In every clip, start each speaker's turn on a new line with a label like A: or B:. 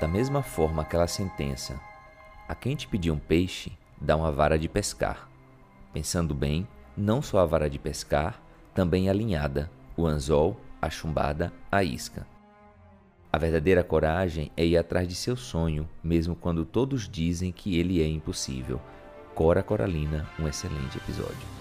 A: Da mesma forma aquela sentença: a quem te pedir um peixe, dá uma vara de pescar. Pensando bem, não só a vara de pescar, também a linhada, o anzol, a chumbada, a isca. A verdadeira coragem é ir atrás de seu sonho, mesmo quando todos dizem que ele é impossível. Cora Coralina, um excelente episódio.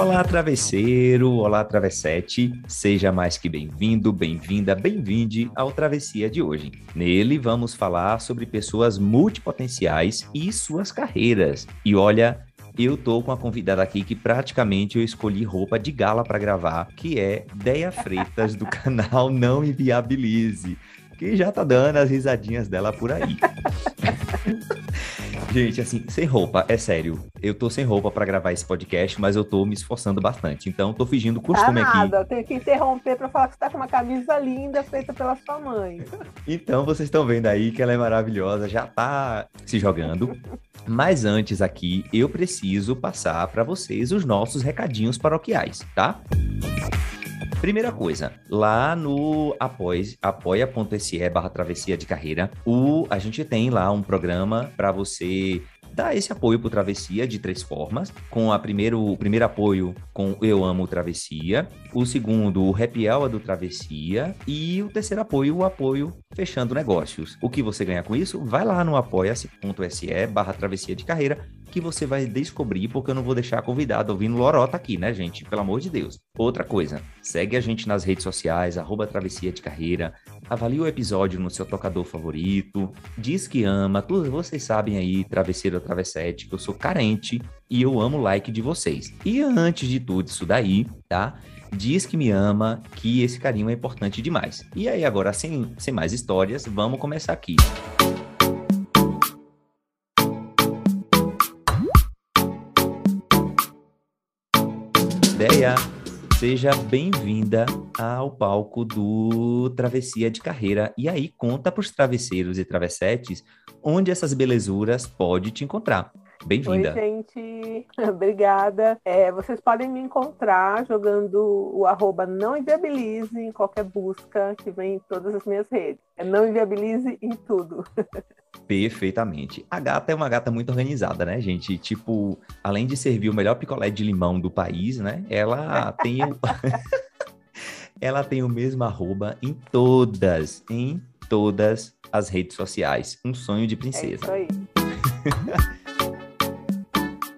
A: Olá, travesseiro! Olá, travessete! Seja mais que bem-vindo, bem-vinda, bem-vinde ao Travessia de hoje. Nele vamos falar sobre pessoas multipotenciais e suas carreiras. E olha, eu tô com a convidada aqui que praticamente eu escolhi roupa de gala para gravar, que é Deia Freitas do canal Não Inviabilize, que já tá dando as risadinhas dela por aí. Gente, assim, sem roupa, é sério. Eu tô sem roupa para gravar esse podcast, mas eu tô me esforçando bastante. Então, tô fingindo costume
B: tá
A: nada,
B: aqui. Tenho que interromper para falar que você tá com uma camisa linda feita pela sua mãe.
A: Então, vocês estão vendo aí que ela é maravilhosa, já tá se jogando. Mas antes aqui, eu preciso passar para vocês os nossos recadinhos paroquiais, tá? Primeira coisa, lá no apoia.se barra travessia de carreira, o, a gente tem lá um programa para você dar esse apoio para Travessia de três formas. Com a primeiro, o primeiro apoio com Eu Amo Travessia, o segundo, o Happy Hour do Travessia e o terceiro apoio, o apoio Fechando Negócios. O que você ganha com isso? Vai lá no apoia.se barra Travessia de Carreira que você vai descobrir, porque eu não vou deixar convidado ouvindo lorota aqui, né, gente? Pelo amor de Deus. Outra coisa, segue a gente nas redes sociais, arroba Travessia de Carreira, avalie o episódio no seu tocador favorito, diz que ama, todos vocês sabem aí, travesseiro ou travessete, que eu sou carente e eu amo o like de vocês. E antes de tudo isso daí, tá? diz que me ama, que esse carinho é importante demais. E aí, agora, sem, sem mais histórias, vamos começar aqui. Ideia! Seja bem-vinda ao palco do Travessia de Carreira. E aí, conta para os travesseiros e travessetes onde essas belezuras pode te encontrar. Bem-vinda.
B: Oi, gente. Obrigada. É, vocês podem me encontrar jogando o arroba não inviabilize em qualquer busca que vem em todas as minhas redes. É não inviabilize em tudo.
A: Perfeitamente. A gata é uma gata muito organizada, né, gente? Tipo, além de servir o melhor picolé de limão do país, né? Ela tem o... ela tem o mesmo arroba em todas, em todas as redes sociais. Um sonho de princesa.
B: É isso aí.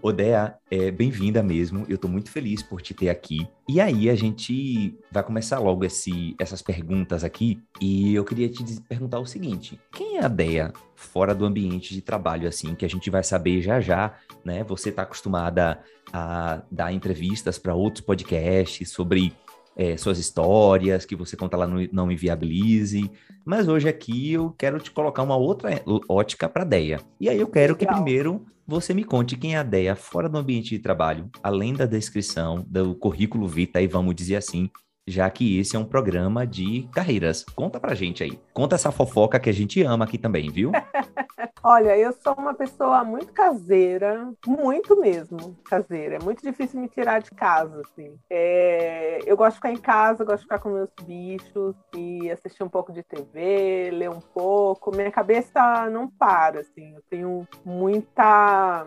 A: Odea, é, bem-vinda mesmo. Eu estou muito feliz por te ter aqui. E aí, a gente vai começar logo esse, essas perguntas aqui. E eu queria te perguntar o seguinte: quem é a Dea fora do ambiente de trabalho, assim, que a gente vai saber já já, né? Você está acostumada a dar entrevistas para outros podcasts sobre é, suas histórias, que você conta lá no Não Inviabilize. Mas hoje aqui eu quero te colocar uma outra ótica para a Deia. E aí eu quero que primeiro você me conte quem é a Deia fora do ambiente de trabalho, além da descrição do currículo vitae, vamos dizer assim, já que esse é um programa de carreiras. Conta pra gente aí. Conta essa fofoca que a gente ama aqui também, viu?
B: Olha, eu sou uma pessoa muito caseira, muito mesmo caseira. É muito difícil me tirar de casa, assim. É... eu gosto de ficar em casa, gosto de ficar com meus bichos e assistir um pouco de TV, ler um pouco. Minha cabeça não para, assim. Eu tenho muita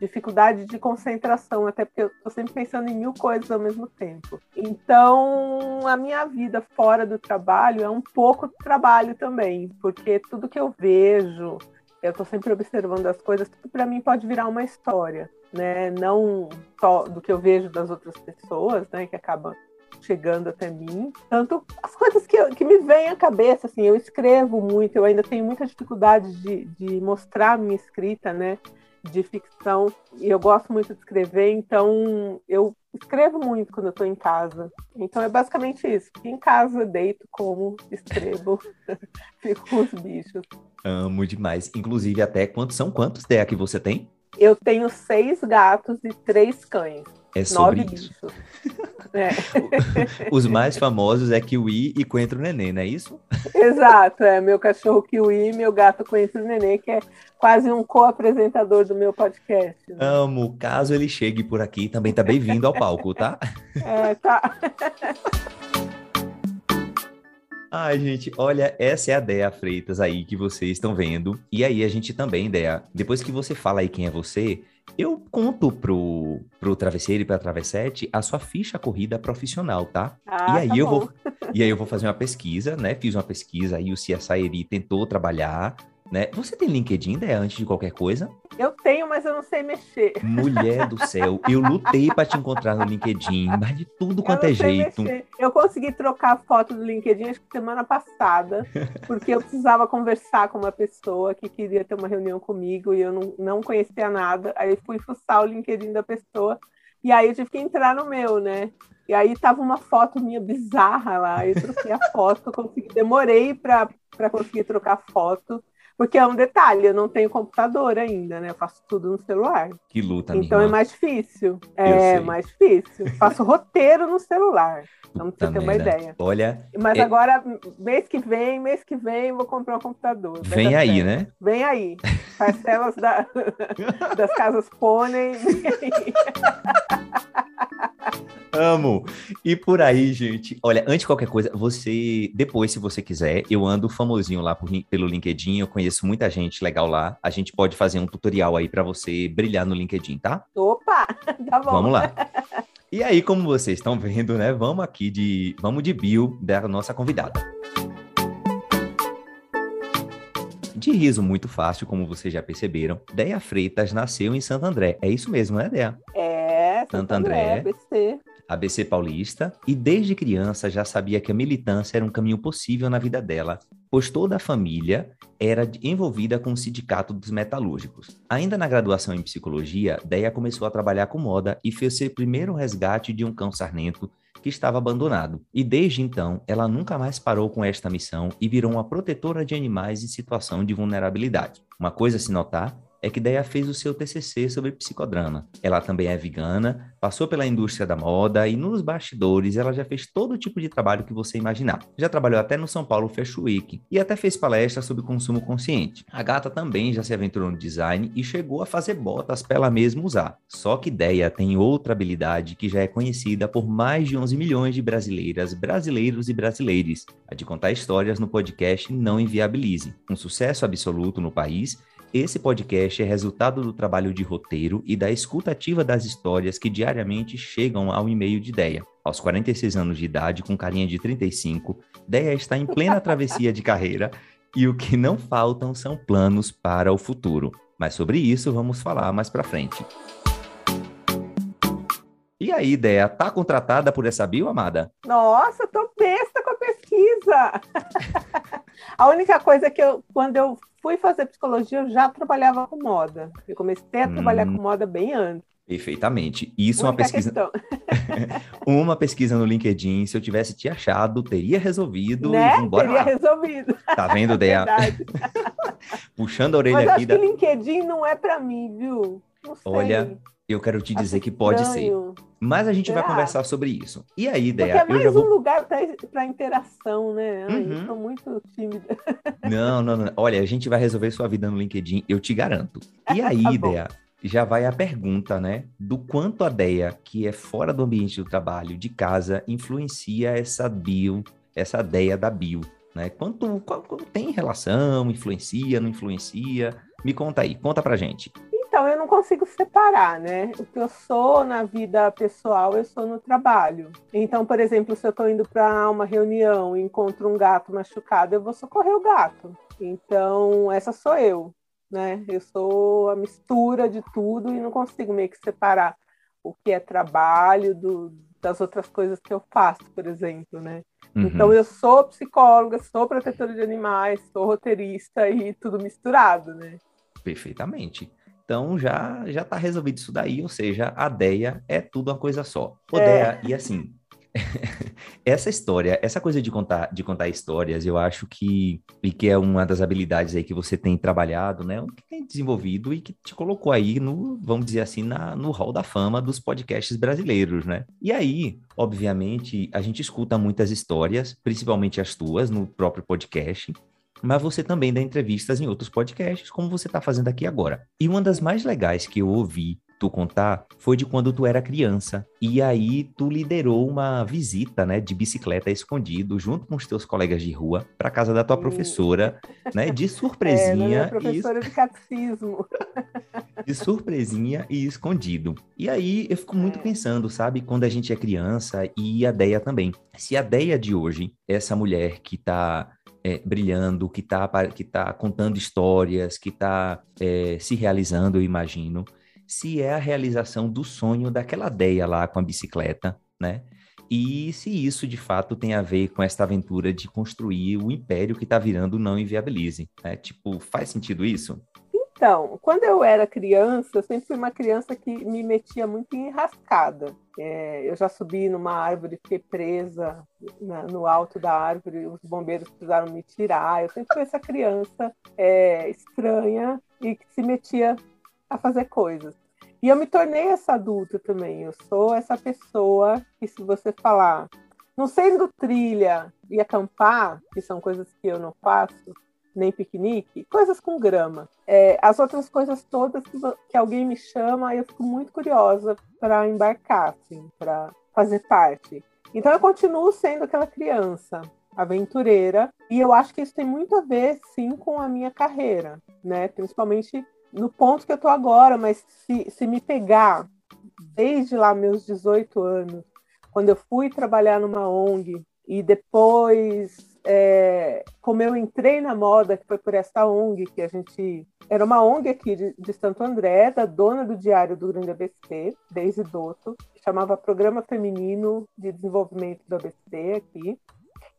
B: dificuldade de concentração, até porque eu estou sempre pensando em mil coisas ao mesmo tempo. Então, a minha vida fora do trabalho é um pouco trabalho também, porque tudo que eu vejo, eu estou sempre observando as coisas, tudo para mim pode virar uma história, né? Não só do que eu vejo das outras pessoas, né, que acaba chegando até mim, tanto as coisas que, que me vêm à cabeça, assim, eu escrevo muito, eu ainda tenho muita dificuldade de, de mostrar a minha escrita, né? De ficção e eu gosto muito de escrever, então eu escrevo muito quando eu estou em casa. Então é basicamente isso. Em casa, deito, como, escrevo, fico com os bichos.
A: Amo demais. Inclusive, até quantos são quantos DEA que você tem?
B: Eu tenho seis gatos e três cães.
A: É sobre Nove
B: isso. É.
A: Os mais famosos é Kiwi e Coentro Nenê, não é isso?
B: Exato, é meu cachorro Kiwi e meu gato Coentro Nenê, que é quase um co-apresentador do meu podcast. Né?
A: Amo, caso ele chegue por aqui, também tá bem-vindo ao palco, tá?
B: É, tá.
A: Ai, gente, olha, essa é a Dea Freitas aí que vocês estão vendo. E aí a gente também, Dea, depois que você fala aí quem é você, eu conto pro, pro travesseiro e pra travessete a sua ficha corrida profissional, tá?
B: Ah,
A: e aí
B: tá
A: eu
B: bom.
A: vou e aí eu vou fazer uma pesquisa, né? Fiz uma pesquisa aí o CSI Eri tentou trabalhar, né? Você tem LinkedIn, Dea, antes de qualquer coisa?
B: Eu tenho, mas eu não sei mexer.
A: Mulher do céu, eu lutei pra te encontrar no LinkedIn, mas de tudo quanto é jeito.
B: mexer. Eu consegui trocar a foto do LinkedIn acho que semana passada, porque eu precisava conversar com uma pessoa que queria ter uma reunião comigo e eu não, não conhecia nada. Aí fui fuçar o LinkedIn da pessoa e aí eu tive que entrar no meu, né? E aí tava uma foto minha bizarra lá, eu troquei a foto, consegui, demorei para conseguir trocar a foto. Porque é um detalhe, eu não tenho computador ainda, né? Eu faço tudo no celular.
A: Que luta,
B: Então é
A: irmã.
B: mais difícil. É mais difícil. Faço roteiro no celular. Então, pra você ter uma ideia.
A: Olha,
B: Mas
A: É-
B: agora, mês que vem, mês que vem, vou comprar um computador.
A: Vem aí,
B: certo.
A: né?
B: Vem aí. Parcelas da- das casas pônei.
A: Amo. E por aí, gente. Olha, antes de qualquer coisa, você, depois, se você quiser, eu ando famosinho lá por pelo LinkedIn, eu conheço muita gente legal lá. A gente pode fazer um tutorial aí pra você brilhar no LinkedIn, tá?
B: Opa, tá bom.
A: Vamos lá. E aí, como vocês estão vendo, né? Vamos aqui de, vamos de bio da nossa convidada. De riso muito fácil, como vocês já perceberam, Deia Freitas nasceu em Santo André. É isso mesmo, né, Deia?
B: É,
A: Santo André.
B: ABC.
A: ABC Paulista, e desde criança já sabia que a militância era um caminho possível na vida dela, pois toda a família era envolvida com o sindicato dos metalúrgicos. Ainda na graduação em psicologia, Deia começou a trabalhar com moda e fez seu primeiro resgate de um cão sarnento que estava abandonado. E desde então, ela nunca mais parou com esta missão e virou uma protetora de animais em situação de vulnerabilidade. Uma coisa a se notar é que Deia fez o seu TCC sobre psicodrama. Ela também é vegana, passou pela indústria da moda e nos bastidores ela já fez todo tipo de trabalho que você imaginar. Já trabalhou até no São Paulo Fashion Week e até fez palestra sobre consumo consciente. A gata também já se aventurou no design e chegou a fazer botas para ela mesma usar. Só que Deia tem outra habilidade que já é conhecida por mais de 11 milhões de brasileiras, brasileiros e brasileiras, a de contar histórias no podcast Não Inviabilize. Um sucesso absoluto no país esse podcast é resultado do trabalho de roteiro e da escutativa das histórias que diariamente chegam ao e-mail de Deia. Aos 46 anos de idade, com carinha de 35, Deia está em plena travessia de carreira e o que não faltam são planos para o futuro. Mas sobre isso vamos falar mais pra frente. E aí, Deia, tá contratada por essa bio, amada?
B: Nossa, tô besta com a pesquisa. a única coisa é que eu, quando eu fui fazer psicologia, eu já trabalhava com moda. Eu comecei a trabalhar
A: Hum.
B: com moda bem antes.
A: Perfeitamente. Isso é uma pesquisa, uma pesquisa no LinkedIn. Se eu tivesse te achado, teria resolvido
B: né?
A: vambora
B: Teria
A: lá.
B: resolvido.
A: Tá vendo?
B: Verdade.
A: Puxando a orelha
B: Mas
A: aqui
B: acho
A: da...
B: que LinkedIn não é para mim, viu? Não sei.
A: Olha, Eu quero te dizer
B: Acho
A: que pode ser. Mas a gente vai
B: Será?
A: conversar sobre isso. E aí,
B: Porque
A: Deia,
B: é
A: eu
B: mais
A: já
B: um
A: vou.
B: lugar para interação, né? Ai,
A: Uhum.
B: Eu sou muito tímida.
A: Não, não, não. Olha, a gente vai resolver sua vida no LinkedIn, eu te garanto. E aí,
B: Tá bom.
A: Deia, já vai a pergunta, né? Do quanto a Deia, que é fora do ambiente do trabalho, de casa, influencia essa bio, essa Deia da bio, né? Quanto, qual- tem relação, influencia, não influencia? Me conta aí, conta pra gente.
B: Então, eu não consigo separar, né? O que eu sou na vida pessoal, eu sou no trabalho. Então, por exemplo, se eu estou indo para uma reunião e encontro um gato machucado, eu vou socorrer o gato. Então, essa sou eu, né? Eu sou a mistura de tudo e não consigo meio que separar o que é trabalho do, das outras coisas que eu faço, por exemplo, né?
A: Uhum.
B: Então, eu sou psicóloga, sou protetora de animais, sou roteirista e tudo misturado, né?
A: Perfeitamente. Então já já tá resolvido isso daí, ou seja, a Deia é tudo uma coisa só. Ô,
B: É.
A: E assim, essa história, essa coisa de contar, de contar histórias, eu acho que e que é uma das habilidades aí que você tem trabalhado, né? Que tem desenvolvido e que te colocou aí no, vamos dizer assim, na, no hall da fama dos podcasts brasileiros, né? E aí, obviamente, a gente escuta muitas histórias, principalmente as tuas, no próprio podcast mas você também dá entrevistas em outros podcasts, como você está fazendo aqui agora. E uma das mais legais que eu ouvi tu contar foi de quando tu era criança. E aí tu liderou uma visita, né, de bicicleta escondido, junto com os teus colegas de rua, para casa da tua professora, né, de surpresinha.
B: É, professora e... de catecismo.
A: de surpresinha e escondido. E aí eu fico muito é. pensando, sabe, quando a gente é criança e a Deia também. Se a Deia de hoje, essa mulher que tá é, brilhando, que está que tá contando histórias, que está é, se realizando, eu imagino, se é a realização do sonho daquela Deia lá com a bicicleta, né? E se isso de fato tem a ver com esta aventura de construir o império que está virando Não Inviabilize. Né? Tipo, faz sentido isso?
B: Então, quando eu era criança, eu sempre fui uma criança que me metia muito em enrascada. É, eu já subi numa árvore, fiquei presa na, no alto da árvore, os bombeiros precisaram me tirar. Eu sempre fui essa criança é, estranha e que se metia a fazer coisas. E eu me tornei essa adulta também. Eu sou essa pessoa que, se você falar, não sendo trilha e acampar, que são coisas que eu não faço, nem piquenique, coisas com grama. É, as outras coisas todas que, que, alguém me chama, eu fico muito curiosa para embarcar, assim, para fazer parte. Então eu continuo sendo aquela criança aventureira e eu acho que isso tem muito a ver, sim, com a minha carreira, né? Principalmente no ponto que eu tô agora, mas se, se me pegar desde lá meus 18 anos, quando eu fui trabalhar numa ONG e depois é, como eu entrei na moda, que foi por essa ONG, que a gente. Era uma ONG aqui de, de Santo André, da dona do Diário do Grande ABC, Deise Dotto, que chamava Programa Feminino de Desenvolvimento do ABC aqui.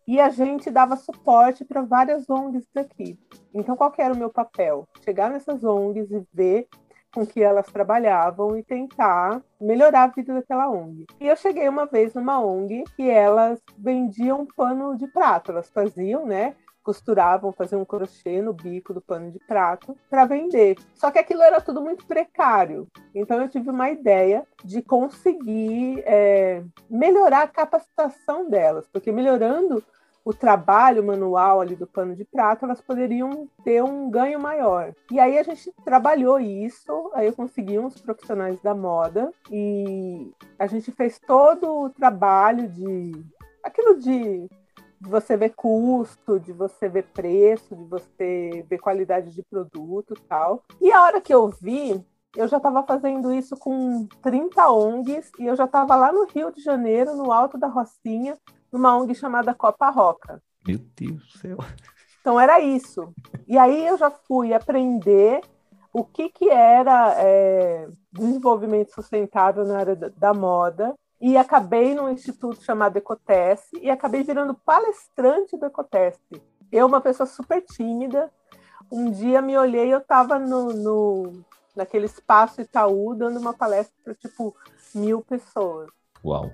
B: E a gente dava suporte para várias ONGs daqui. Então, qual era o meu papel? Chegar nessas ONGs e ver com que elas trabalhavam e tentar melhorar a vida daquela ONG. E eu cheguei uma vez numa ONG que elas vendiam pano de prato, elas faziam, né? Costuravam, faziam um crochê no bico do pano de prato para vender. Só que aquilo era tudo muito precário. Então eu tive uma ideia de conseguir é, melhorar a capacitação delas, porque melhorando o trabalho manual ali do pano de prato, elas poderiam ter um ganho maior. E aí a gente trabalhou isso, aí eu consegui uns profissionais da moda e a gente fez todo o trabalho de aquilo de, de você ver custo, de você ver preço, de você ver qualidade de produto e tal. E a hora que eu vi, eu já estava fazendo isso com 30 ONGs e eu já estava lá no Rio de Janeiro, no alto da Rocinha, numa ONG chamada Copa Roca.
A: Meu Deus do céu.
B: Então era isso. E aí eu já fui aprender o que, que era é, desenvolvimento sustentável na área da, da, moda e acabei num instituto chamado Ecoteste e acabei virando palestrante do Ecoteste. Eu, uma pessoa super tímida, um dia me olhei eu estava no, no, naquele espaço Itaú dando uma palestra para tipo mil pessoas.
A: Uau!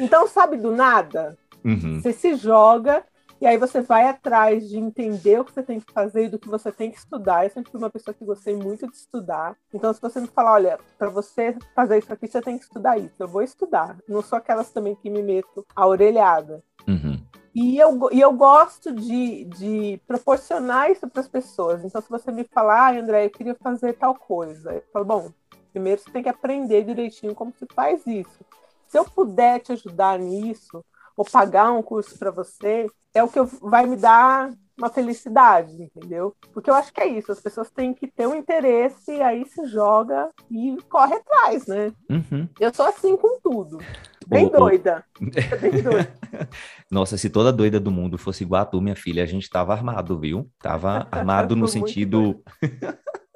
B: Então, sabe do nada? Uhum. Você se joga e aí você vai atrás de entender o que você tem que fazer e do que você tem que estudar. Eu sempre fui uma pessoa que gostei muito de estudar. Então, se você me falar, olha, para você fazer isso aqui, você tem que estudar isso. Eu vou estudar. Não sou aquelas também que me meto a orelhada.
A: Uhum.
B: E eu, e eu gosto de, de proporcionar isso para as pessoas. Então, se você me falar, ah, André, eu queria fazer tal coisa, eu falo, bom, primeiro você tem que aprender direitinho como se faz isso. Se eu puder te ajudar nisso, ou pagar um curso para você, é o que vai me dar uma felicidade, entendeu? Porque eu acho que é isso, as pessoas têm que ter um interesse, aí se joga e corre atrás, né?
A: Uhum.
B: Eu sou assim com tudo. Bem oh, doida. Oh. Bem doida.
A: Nossa, se toda doida do mundo fosse igual a tu, minha filha, a gente tava armado, viu? Tava armado no sentido.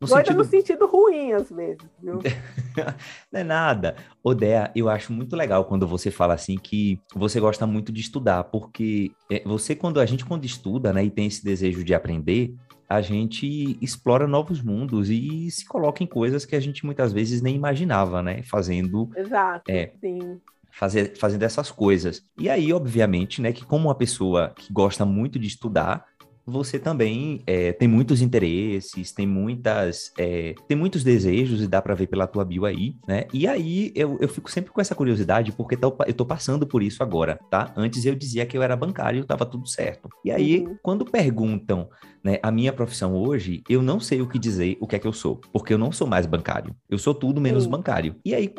B: No Doida sentido... no sentido ruim, às vezes, viu?
A: Não é nada. Odea, eu acho muito legal quando você fala assim que você gosta muito de estudar, porque é, você, quando a gente quando estuda, né, e tem esse desejo de aprender, a gente explora novos mundos e se coloca em coisas que a gente muitas vezes nem imaginava, né? Fazendo.
B: Exato, é, sim
A: fazer, fazendo essas coisas. E aí, obviamente, né, que como uma pessoa que gosta muito de estudar, você também é, tem muitos interesses, tem muitas, é, tem muitos desejos e dá para ver pela tua bio aí, né? E aí eu, eu fico sempre com essa curiosidade porque tô, eu tô passando por isso agora, tá? Antes eu dizia que eu era bancário e tava tudo certo. E aí, uhum. quando perguntam né, a minha profissão hoje, eu não sei o que dizer o que é que eu sou, porque eu não sou mais bancário. Eu sou tudo menos Sim. bancário. E aí,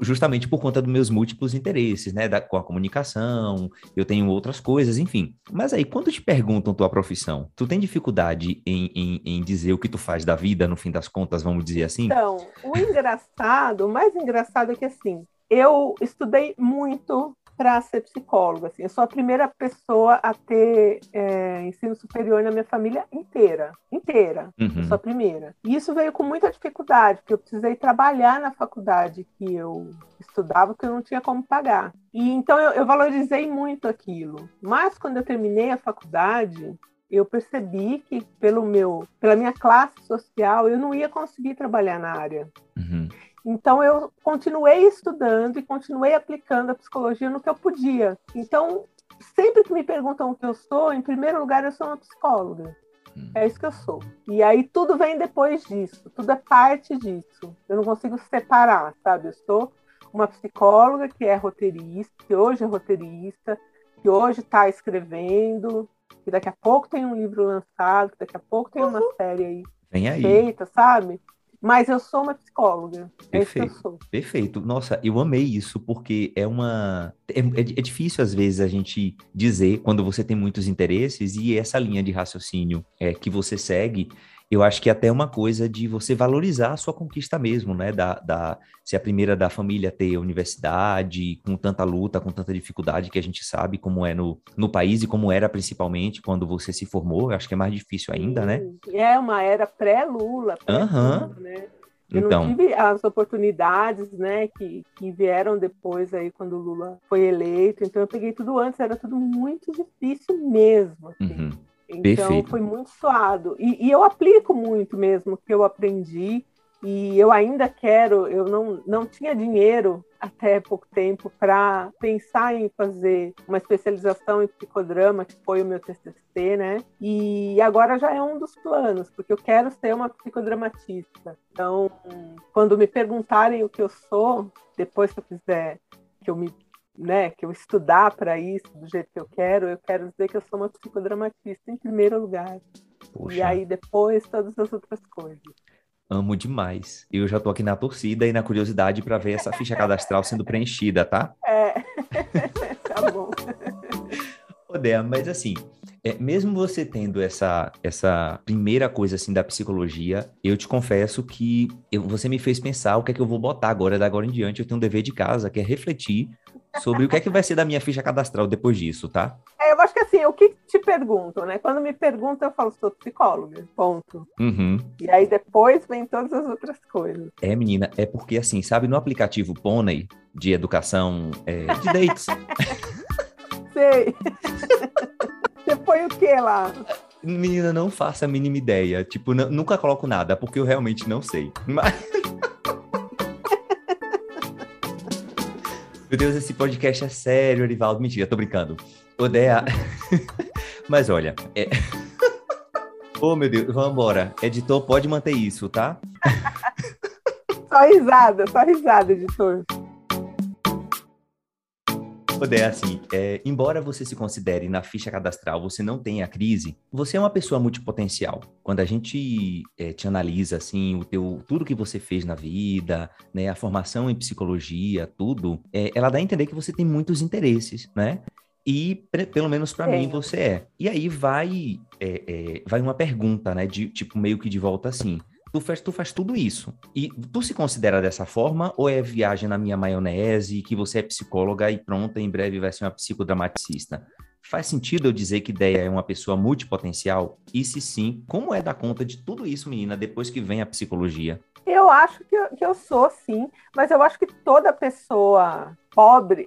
A: justamente por conta dos meus múltiplos interesses, né, da, com a comunicação, eu tenho outras coisas, enfim. Mas aí, quando te perguntam tua profissão, tu tem dificuldade em, em, em dizer o que tu faz da vida, no fim das contas, vamos dizer assim?
B: Então, o engraçado, o mais engraçado é que assim, eu estudei muito para ser psicóloga. Assim. Eu sou a primeira pessoa a ter é, ensino superior na minha família inteira. Inteira. Uhum. Eu sou a primeira. E isso veio com muita dificuldade, porque eu precisei trabalhar na faculdade que eu estudava, porque eu não tinha como pagar. E então eu, eu valorizei muito aquilo. Mas quando eu terminei a faculdade, eu percebi que pelo meu, pela minha classe social, eu não ia conseguir trabalhar na área. Uhum. Então eu continuei estudando e continuei aplicando a psicologia no que eu podia. Então, sempre que me perguntam o que eu sou, em primeiro lugar eu sou uma psicóloga. Hum. É isso que eu sou. E aí tudo vem depois disso, tudo é parte disso. Eu não consigo separar, sabe? Eu sou uma psicóloga que é roteirista, que hoje é roteirista, que hoje está escrevendo, que daqui a pouco tem um livro lançado, que daqui a pouco tem uma uhum. série aí,
A: aí
B: feita, sabe? Mas eu sou uma psicóloga. Perfeito. É isso que eu sou.
A: Perfeito. Nossa, eu amei isso, porque é uma. É, é, é, difícil, às vezes, a gente dizer quando você tem muitos interesses e essa linha de raciocínio é, que você segue eu acho que é até uma coisa de você valorizar a sua conquista mesmo, né? Da, da, ser a primeira da família ter a universidade, com tanta luta, com tanta dificuldade que a gente sabe como é no, no país e como era principalmente quando você se formou. Eu acho que é mais difícil ainda, né?
B: É uma era pré-Lula.
A: Aham. Uhum. Né?
B: Eu então, não tive as oportunidades, né, que, que vieram depois aí quando o Lula foi eleito. Então eu peguei tudo antes, era tudo muito difícil mesmo. Assim. Uhum. Então Perfeito. foi muito suado. E, e, eu aplico muito mesmo o que eu aprendi. E eu ainda quero, eu não, não tinha dinheiro até pouco tempo para pensar em fazer uma especialização em psicodrama, que foi o meu TCC, né? E agora já é um dos planos, porque eu quero ser uma psicodramatista. Então, quando me perguntarem o que eu sou, depois que eu fizer, que eu me né, que eu estudar para isso do jeito que eu quero, eu quero dizer que eu sou uma psicodramatista em primeiro lugar. Poxa. E aí depois todas as outras coisas.
A: Amo demais. Eu já tô aqui na torcida e na curiosidade para ver essa ficha cadastral sendo preenchida, tá?
B: É. tá bom.
A: Odea, mas assim, é, mesmo você tendo essa, essa primeira coisa assim da psicologia, eu te confesso que eu, você me fez pensar o que é que eu vou botar agora, da agora em diante. Eu tenho um dever de casa, que é refletir sobre o que é que vai ser da minha ficha cadastral depois disso, tá?
B: É, eu acho que assim, o que te perguntam, né? Quando me perguntam, eu falo, sou psicóloga, ponto.
A: Uhum.
B: E aí depois vem todas as outras coisas.
A: É, menina, é porque assim, sabe, no aplicativo Pônei de educação é, de dates.
B: Sei. Você põe o que lá?
A: Menina, não faça a mínima ideia. Tipo, nunca coloco nada, porque eu realmente não sei. Mas. Meu Deus, esse podcast é sério, Arivaldo. Mentira, tô brincando. Odeia. Mas olha, é... oh, meu Deus, vamos embora. Editor, pode manter isso, tá?
B: só risada, só risada, editor.
A: Odeia, assim, é, embora você se considere na ficha cadastral, você não tenha crise, você é uma pessoa multipotencial. Quando a gente é, te analisa, assim, o teu, tudo que você fez na vida, né, a formação em psicologia, tudo, é, ela dá a entender que você tem muitos interesses, né? E, pelo menos para mim, você é. E aí vai, é, é, vai uma pergunta, né? De, tipo, meio que de volta assim tu faz, tu faz tudo isso. E tu se considera dessa forma ou é viagem na minha maionese, que você é psicóloga e pronta, em breve vai ser uma psicodramaticista? Faz sentido eu dizer que ideia é uma pessoa multipotencial? E se sim, como é dar conta de tudo isso, menina, depois que vem a psicologia?
B: Eu acho que eu, que eu sou, sim, mas eu acho que toda pessoa pobre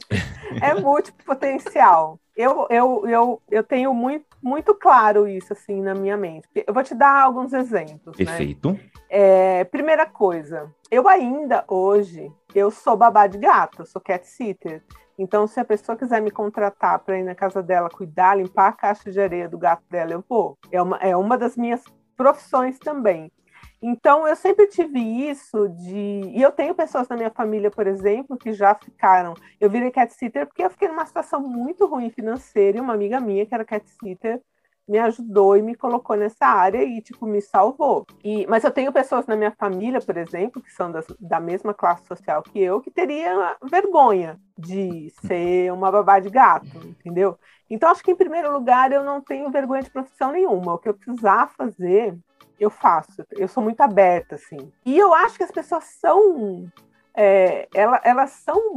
B: é multipotencial. Eu, eu, eu, eu tenho muito muito claro isso assim na minha mente. Eu vou te dar alguns exemplos.
A: Né? Perfeito. Né?
B: É, primeira coisa, eu ainda hoje eu sou babá de gato, sou cat sitter. Então, se a pessoa quiser me contratar para ir na casa dela, cuidar, limpar a caixa de areia do gato dela, eu vou. É uma, é uma das minhas profissões também. Então, eu sempre tive isso de. E eu tenho pessoas na minha família, por exemplo, que já ficaram. Eu virei cat sitter porque eu fiquei numa situação muito ruim financeira e uma amiga minha, que era cat sitter, me ajudou e me colocou nessa área e, tipo, me salvou. E, mas eu tenho pessoas na minha família, por exemplo, que são das, da mesma classe social que eu, que teria vergonha de ser uma babá de gato, entendeu? Então, acho que, em primeiro lugar, eu não tenho vergonha de profissão nenhuma. O que eu precisar fazer, eu faço. Eu sou muito aberta, assim. E eu acho que as pessoas são... É, elas, elas são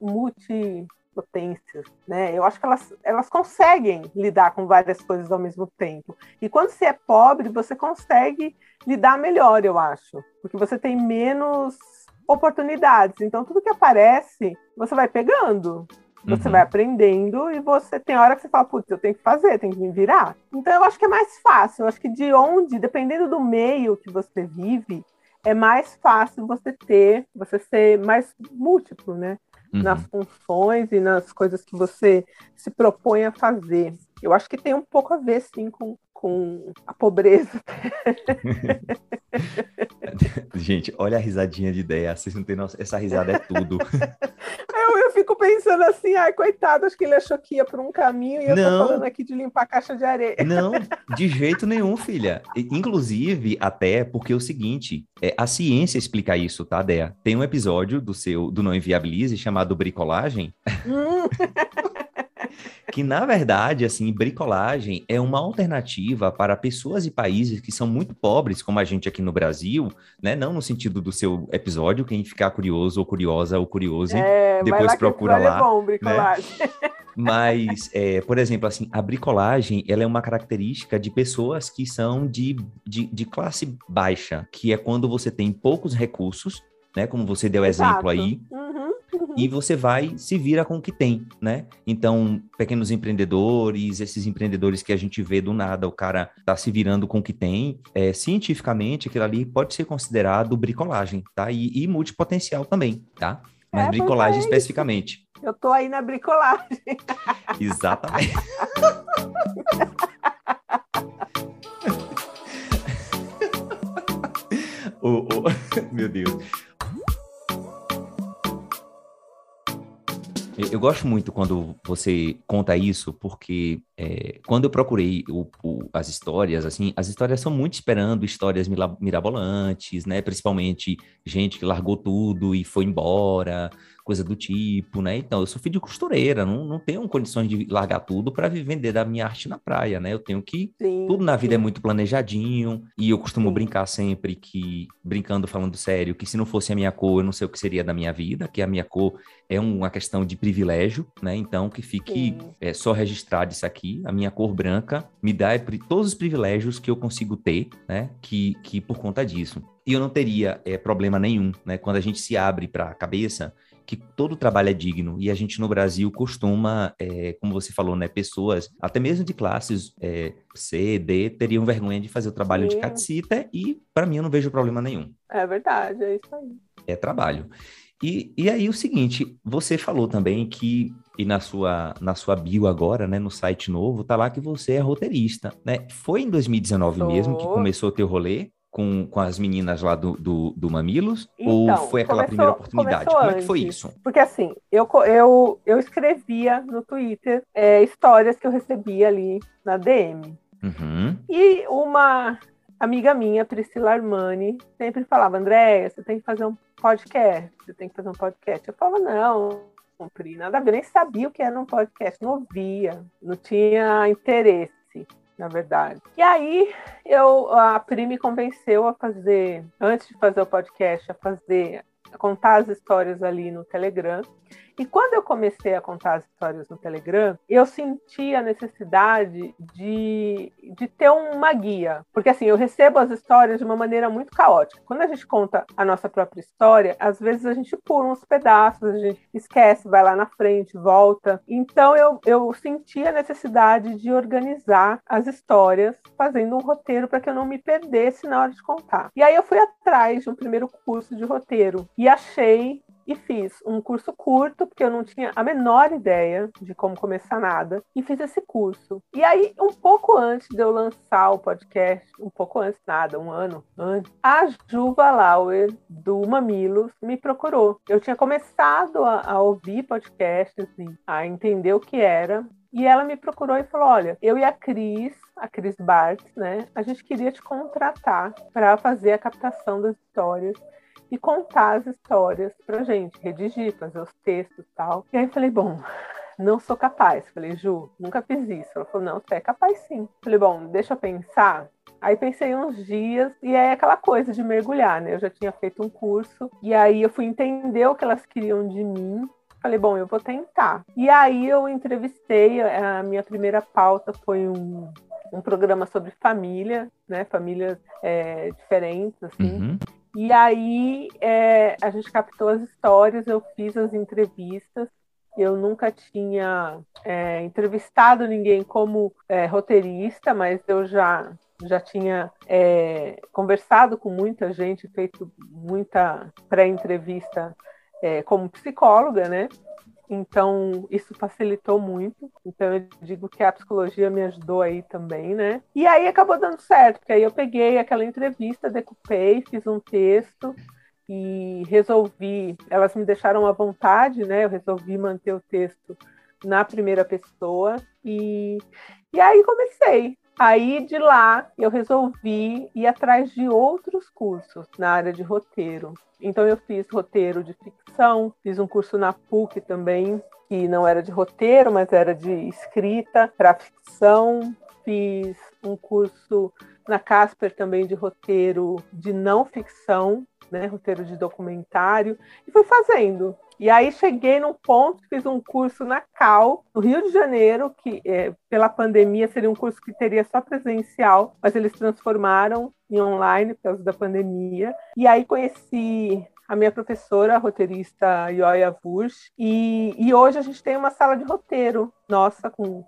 B: multi potências, né? Eu acho que elas, elas conseguem lidar com várias coisas ao mesmo tempo. E quando você é pobre, você consegue lidar melhor, eu acho, porque você tem menos oportunidades. Então, tudo que aparece, você vai pegando. Você uhum. vai aprendendo e você tem hora que você fala, putz, eu tenho que fazer, tenho que me virar. Então eu acho que é mais fácil. Eu acho que de onde, dependendo do meio que você vive, é mais fácil você ter, você ser mais múltiplo, né? uhum. nas funções e nas coisas que você se propõe a fazer. Eu acho que tem um pouco a ver, sim, com, com a pobreza.
A: Gente, olha a risadinha de ideia. Vocês não têm noção. Essa risada é tudo.
B: pensando assim, ai, coitado, acho que ele achou que ia por um caminho e eu não, tô falando aqui de limpar a caixa de areia.
A: Não, de jeito nenhum, filha. Inclusive, até porque é o seguinte, é, a ciência explica isso, tá, Dea? Tem um episódio do seu do Não Inviabilize chamado Bricolagem. Hum. que na verdade, assim, bricolagem é uma alternativa para pessoas e países que são muito pobres, como a gente aqui no Brasil, né? Não no sentido do seu episódio, quem ficar curioso ou curiosa ou curioso, é, depois procura lá. É bom, bricolagem. Né? Mas, é, por exemplo, assim, a bricolagem ela é uma característica de pessoas que são de, de, de classe baixa, que é quando você tem poucos recursos, né? Como você deu Exato. exemplo aí. Uhum e você vai se vira com o que tem, né? Então, pequenos empreendedores, esses empreendedores que a gente vê do nada, o cara tá se virando com o que tem, é, cientificamente aquilo ali pode ser considerado bricolagem, tá? E, e multipotencial também, tá? Mas é, bricolagem é especificamente.
B: Eu tô aí na bricolagem.
A: Exatamente. oh, oh, meu Deus. Eu gosto muito quando você conta isso, porque é, quando eu procurei o, o, as histórias, assim, as histórias são muito esperando histórias mirabolantes, né? Principalmente gente que largou tudo e foi embora, coisa do tipo, né? Então, eu sou filho de costureira, não, não tenho condições de largar tudo para vender da minha arte na praia, né? Eu tenho que. Sim, tudo na vida é sim. é muito planejadinho, e eu costumo sim. brincar sempre que, brincando, falando sério, que se não fosse a minha cor, eu não sei o que seria da minha vida, que a minha cor é uma questão de privilégio, né? Então, que fique é, só registrado isso aqui, a minha cor branca me dá todos os privilégios que eu consigo ter, né? Que, que por conta disso. E eu não teria é, problema nenhum, né? Quando a gente se abre para a cabeça que todo trabalho é digno e a gente no Brasil costuma, é, como você falou, né, pessoas até mesmo de classes é, C, D teriam vergonha de fazer o trabalho Sim. de catsita e para mim eu não vejo problema nenhum.
B: É verdade, é isso aí.
A: É trabalho. E, e aí o seguinte, você falou também que e na sua na sua bio agora, né, no site novo, tá lá que você é roteirista, né? Foi em 2019 Sou. mesmo que começou o teu rolê? Com, com as meninas lá do, do, do Mamilos? Então, ou foi aquela começou, primeira oportunidade? Como é que foi isso?
B: Porque assim, eu, eu, eu escrevia no Twitter é, histórias que eu recebia ali na DM.
A: Uhum.
B: E uma amiga minha, Priscila Armani, sempre falava, Andréia, você tem que fazer um podcast, você tem que fazer um podcast. Eu falava, não, cumpri nada a ver, nem sabia o que era um podcast, não ouvia, não tinha interesse na verdade. E aí eu a Pri me convenceu a fazer, antes de fazer o podcast, a fazer contar as histórias ali no Telegram. E quando eu comecei a contar as histórias no Telegram, eu senti a necessidade de, de ter uma guia. Porque assim, eu recebo as histórias de uma maneira muito caótica. Quando a gente conta a nossa própria história, às vezes a gente pula uns pedaços, a gente esquece, vai lá na frente, volta. Então eu, eu senti a necessidade de organizar as histórias, fazendo um roteiro para que eu não me perdesse na hora de contar. E aí eu fui atrás de um primeiro curso de roteiro e achei e fiz um curso curto, porque eu não tinha a menor ideia de como começar nada, e fiz esse curso. E aí, um pouco antes de eu lançar o podcast, um pouco antes, nada, um ano antes, a Juva Lauer, do Mamilos, me procurou. Eu tinha começado a, a ouvir podcasts, assim, a entender o que era, e ela me procurou e falou: Olha, eu e a Cris, a Cris Bart, né? A gente queria te contratar para fazer a captação das histórias e contar as histórias pra gente, redigir, fazer os textos e tal. E aí eu falei, bom, não sou capaz. Falei, Ju, nunca fiz isso. Ela falou, não, você é capaz sim. Falei, bom, deixa eu pensar. Aí pensei uns dias e é aquela coisa de mergulhar, né? Eu já tinha feito um curso e aí eu fui entender o que elas queriam de mim. Falei, bom, eu vou tentar. E aí eu entrevistei, a minha primeira pauta foi um, um programa sobre família, né? Famílias é, diferentes, assim. Uhum. E aí é, a gente captou as histórias, eu fiz as entrevistas. Eu nunca tinha é, entrevistado ninguém como é, roteirista, mas eu já já tinha é, conversado com muita gente, feito muita pré-entrevista é, como psicóloga, né? Então, isso facilitou muito. Então, eu digo que a psicologia me ajudou aí também, né? E aí acabou dando certo, porque aí eu peguei aquela entrevista, decupei, fiz um texto e resolvi. Elas me deixaram à vontade, né? Eu resolvi manter o texto na primeira pessoa e, e aí comecei. Aí de lá eu resolvi ir atrás de outros cursos na área de roteiro. Então eu fiz roteiro de ficção, fiz um curso na PUC também, que não era de roteiro, mas era de escrita para ficção. Fiz um curso na Casper também de roteiro de não ficção, né, roteiro de documentário, e fui fazendo. E aí cheguei num ponto, fiz um curso na Cal, no Rio de Janeiro, que é, pela pandemia seria um curso que teria só presencial, mas eles transformaram em online por causa da pandemia. E aí conheci a minha professora, a roteirista Yoya Bush, e, e hoje a gente tem uma sala de roteiro nossa com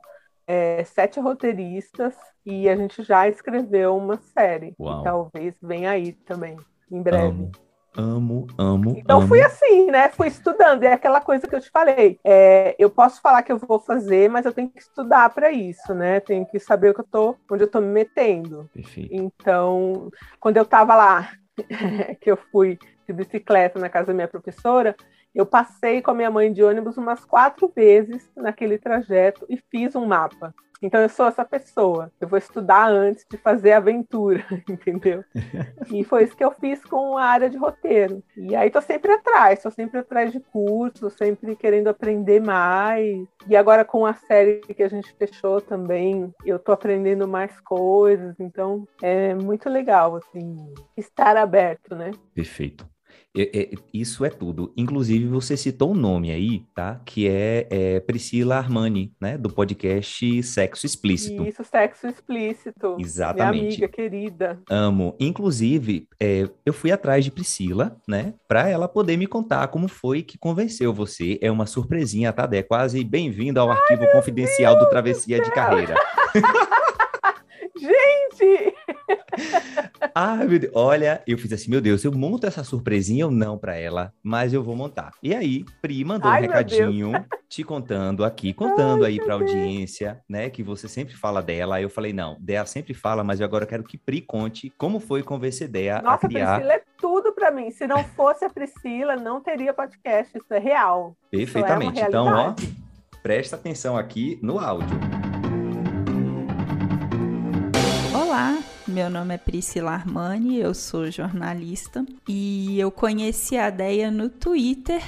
B: é, sete roteiristas e a gente já escreveu uma série. Uau. talvez venha aí também, em breve.
A: Amo. Amo, amo.
B: Então
A: amo.
B: fui assim, né? Fui estudando. É aquela coisa que eu te falei. É, eu posso falar que eu vou fazer, mas eu tenho que estudar para isso, né? Tenho que saber o que eu tô, onde eu tô me metendo. Perfeito. Então, quando eu tava lá, que eu fui de bicicleta na casa da minha professora, eu passei com a minha mãe de ônibus umas quatro vezes naquele trajeto e fiz um mapa. Então eu sou essa pessoa. Eu vou estudar antes de fazer aventura, entendeu? e foi isso que eu fiz com a área de roteiro. E aí tô sempre atrás, tô sempre atrás de cursos, sempre querendo aprender mais. E agora com a série que a gente fechou também, eu tô aprendendo mais coisas. Então é muito legal, assim, estar aberto, né?
A: Perfeito. É, é, isso é tudo. Inclusive, você citou um nome aí, tá? Que é, é, Priscila Armani, né? Do podcast Sexo Explícito.
B: Isso, Sexo Explícito.
A: Exatamente.
B: Minha amiga querida.
A: Amo. Inclusive, é, eu fui atrás de Priscila, né? Pra ela poder me contar como foi que convenceu você. É uma surpresinha, tá, Dé? Quase bem-vindo ao Ai, arquivo confidencial do Travessia de Carreira.
B: Gente!
A: ah, meu Deus. Olha, eu fiz assim, meu Deus, eu monto essa surpresinha ou não para ela, mas eu vou montar. E aí, Pri mandou Ai, um recadinho te contando aqui, contando Ai, aí pra audiência, né, que você sempre fala dela. Aí eu falei, não, Dea sempre fala, mas eu agora quero que Pri conte como foi convencer Dea
B: Nossa,
A: a criar...
B: Priscila é tudo para mim. Se não fosse a Priscila, não teria podcast. Isso é real.
A: Perfeitamente. É então, ó, presta atenção aqui no áudio.
C: Olá, meu nome é Priscila Armani, eu sou jornalista e eu conheci a Deia no Twitter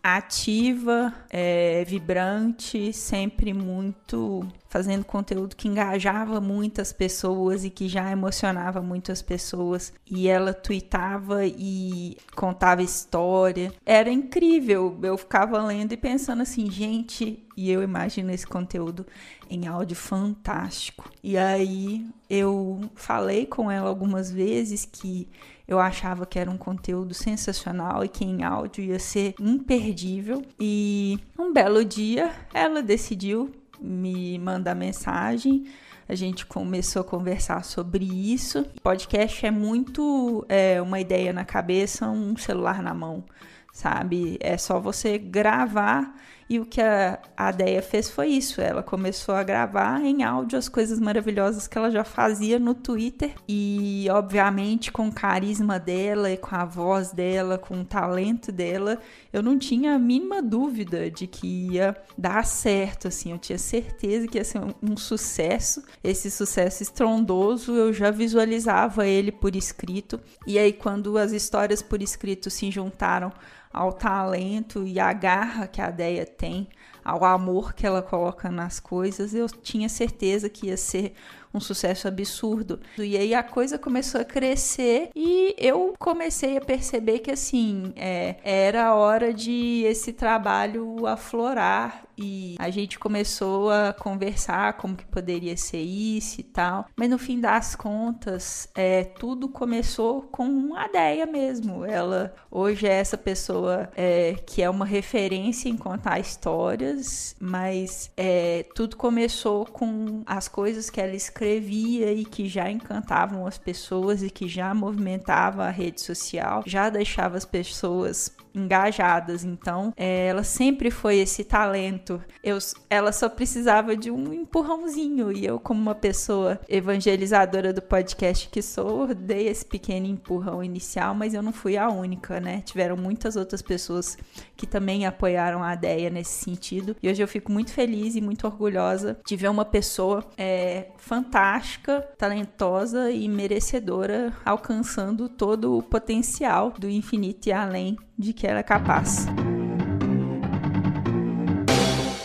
C: ativa, é, vibrante, sempre muito fazendo conteúdo que engajava muitas pessoas e que já emocionava muitas pessoas. E ela tweetava e contava história. Era incrível. Eu ficava lendo e pensando assim, gente, e eu imagino esse conteúdo em áudio fantástico. E aí eu falei com ela algumas vezes que eu achava que era um conteúdo sensacional e que em áudio ia ser imperdível. E um belo dia ela decidiu me mandar mensagem. A gente começou a conversar sobre isso. Podcast é muito é, uma ideia na cabeça, um celular na mão, sabe? É só você gravar e o que a, a Deia fez foi isso. Ela começou a gravar em áudio as coisas maravilhosas que ela já fazia no Twitter. E, obviamente, com o carisma dela e com a voz dela, com o talento dela, eu não tinha a mínima dúvida de que ia dar certo. Assim, eu tinha certeza que ia ser um, um sucesso. Esse sucesso estrondoso, eu já visualizava ele por escrito. E aí, quando as histórias por escrito se juntaram ao talento e à garra que a Deia tem, ao amor que ela coloca nas coisas, eu tinha certeza que ia ser um sucesso absurdo. E aí a coisa começou a crescer e eu comecei a perceber que assim é, era a hora de esse trabalho aflorar e a gente começou a conversar como que poderia ser isso e tal. Mas no fim das contas, é, tudo começou com a ideia mesmo. Ela hoje é essa pessoa é, que é uma referência em contar histórias, mas é, tudo começou com as coisas que ela escrevia e que já encantavam as pessoas e que já movimentava a rede social, já deixava as pessoas engajadas. Então, é, ela sempre foi esse talento. Eu, ela só precisava de um empurrãozinho. E eu, como uma pessoa evangelizadora do podcast que sou, dei esse pequeno empurrão inicial, mas eu não fui a única, né? Tiveram muitas outras pessoas que também apoiaram a ideia nesse sentido. E hoje eu fico muito feliz e muito orgulhosa de ver uma pessoa é, fantástica, talentosa e merecedora alcançando todo o potencial do infinito e além de que ela é capaz.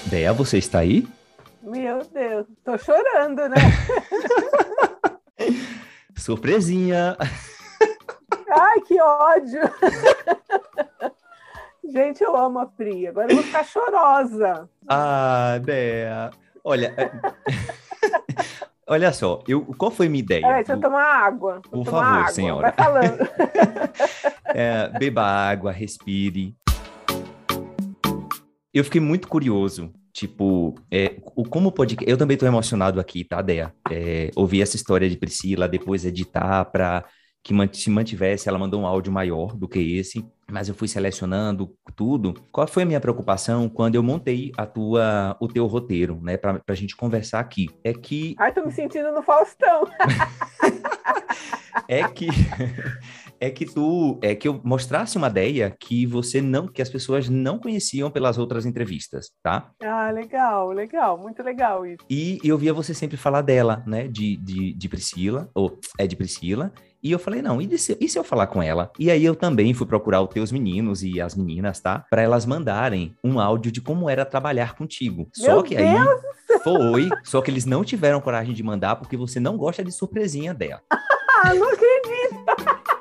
A: Bea, você está aí?
B: Meu Deus, tô chorando, né?
A: Surpresinha!
B: Ai, que ódio! Gente, eu amo a Pri. Agora eu vou ficar chorosa.
A: Ah, Bea. Olha. Olha só, eu, qual foi a minha ideia?
B: É, deixa eu tomar água.
A: Por
B: tomar
A: favor,
B: água.
A: senhora.
B: Vai falando.
A: É, beba água, respire. Eu fiquei muito curioso, tipo, é, o, como pode. Eu também estou emocionado aqui, tá, Dea? É, ouvir essa história de Priscila, depois editar para que se mantivesse, ela mandou um áudio maior do que esse, mas eu fui selecionando tudo. Qual foi a minha preocupação quando eu montei a tua, o teu roteiro, né, para a gente conversar aqui? É que.
B: Ai, tô me sentindo no Faustão.
A: é que é que tu é que eu mostrasse uma ideia que você não que as pessoas não conheciam pelas outras entrevistas, tá?
B: Ah, legal, legal, muito legal isso.
A: E eu via você sempre falar dela, né, de, de, de Priscila, ou é de Priscila, e eu falei, não, e se, e se, eu falar com ela? E aí eu também fui procurar os teus meninos e as meninas, tá? Para elas mandarem um áudio de como era trabalhar contigo.
B: Meu
A: só que aí foi, só que eles não tiveram coragem de mandar porque você não gosta de surpresinha dela.
B: Ah, não acredito!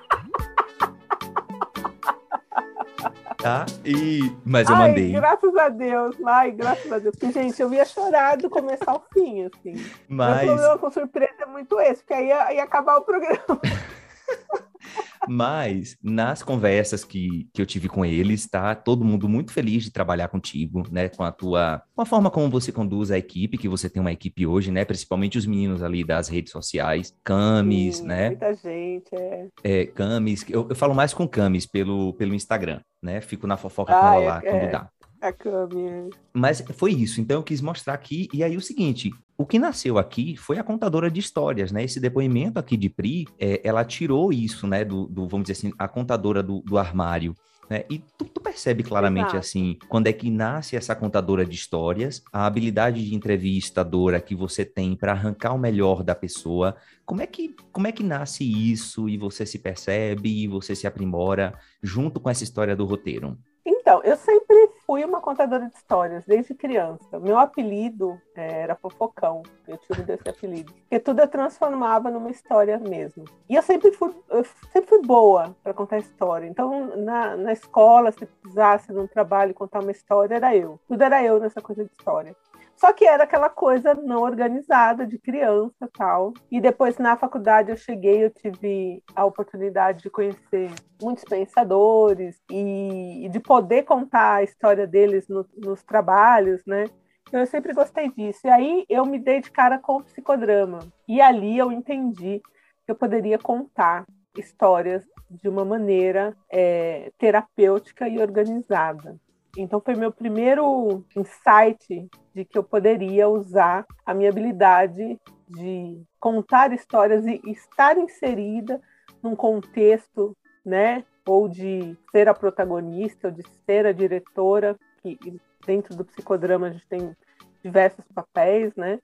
A: Tá? E... Mas eu
B: Ai,
A: mandei.
B: graças a Deus. Ai, graças a Deus. Porque, gente, eu ia chorar do começo ao fim, assim.
A: Mas...
B: Meu problema com surpresa é muito esse, porque aí ia, ia acabar o programa.
A: Mas nas conversas que, que eu tive com eles, tá todo mundo muito feliz de trabalhar contigo, né? Com a tua, com a forma como você conduz a equipe, que você tem uma equipe hoje, né? Principalmente os meninos ali das redes sociais, Camis,
B: Sim,
A: né?
B: Muita gente, é.
A: É, Camis, eu, eu falo mais com Camis pelo, pelo Instagram, né? Fico na fofoca
B: Ah,
A: com ela
B: é-
A: lá quando
B: é.
A: dá.
B: A Cami.
A: Mas foi isso, então eu quis mostrar aqui. E aí o seguinte, o que nasceu aqui foi a contadora de histórias, né? Esse depoimento aqui de Pri, é, ela tirou isso, né? Do, do, vamos dizer assim, a contadora do, do armário. Né? E tu, tu percebe claramente
B: Exato.
A: assim, quando é que nasce essa contadora de histórias, a habilidade de entrevistadora que você tem para arrancar o melhor da pessoa. Como é que como é que nasce isso e você se percebe e você se aprimora junto com essa história do roteiro?
B: Então, eu sempre fui uma contadora de histórias desde criança. Meu apelido é, era Fofocão. Meu tio me deu esse apelido. Porque tudo eu transformava numa história mesmo. E eu sempre fui, eu sempre fui boa para contar história. Então, na, na escola, se precisasse num trabalho contar uma história, era eu. Tudo era eu nessa coisa de história. Só que era aquela coisa não organizada de criança tal. E depois na faculdade eu cheguei, eu tive a oportunidade de conhecer muitos pensadores e, e de poder contar a história deles no, nos trabalhos, né? Então eu sempre gostei disso. E aí eu me dei de cara com o psicodrama. E ali eu entendi que eu poderia contar histórias de uma maneira é, terapêutica e organizada. Então foi meu primeiro insight de que eu poderia usar a minha habilidade de contar histórias e estar inserida num contexto, né, ou de ser a protagonista, ou de ser a diretora, que dentro do psicodrama a gente tem diversos papéis, né,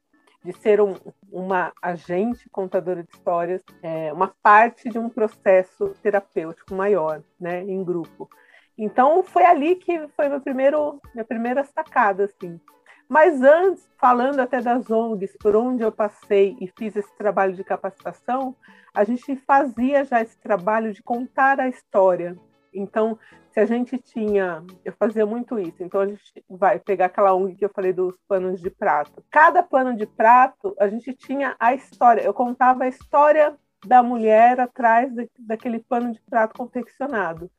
B: de ser um, uma agente contadora de histórias, é, uma parte de um processo terapêutico maior, né, em grupo. Então foi ali que foi meu primeiro, minha primeira sacada, assim. Mas antes, falando até das ONGs, por onde eu passei e fiz esse trabalho de capacitação, a gente fazia já esse trabalho de contar a história. Então, se a gente tinha, eu fazia muito isso. Então a gente vai pegar aquela ONG que eu falei dos panos de prato. Cada pano de prato, a gente tinha a história. Eu contava a história da mulher atrás daquele pano de prato confeccionado.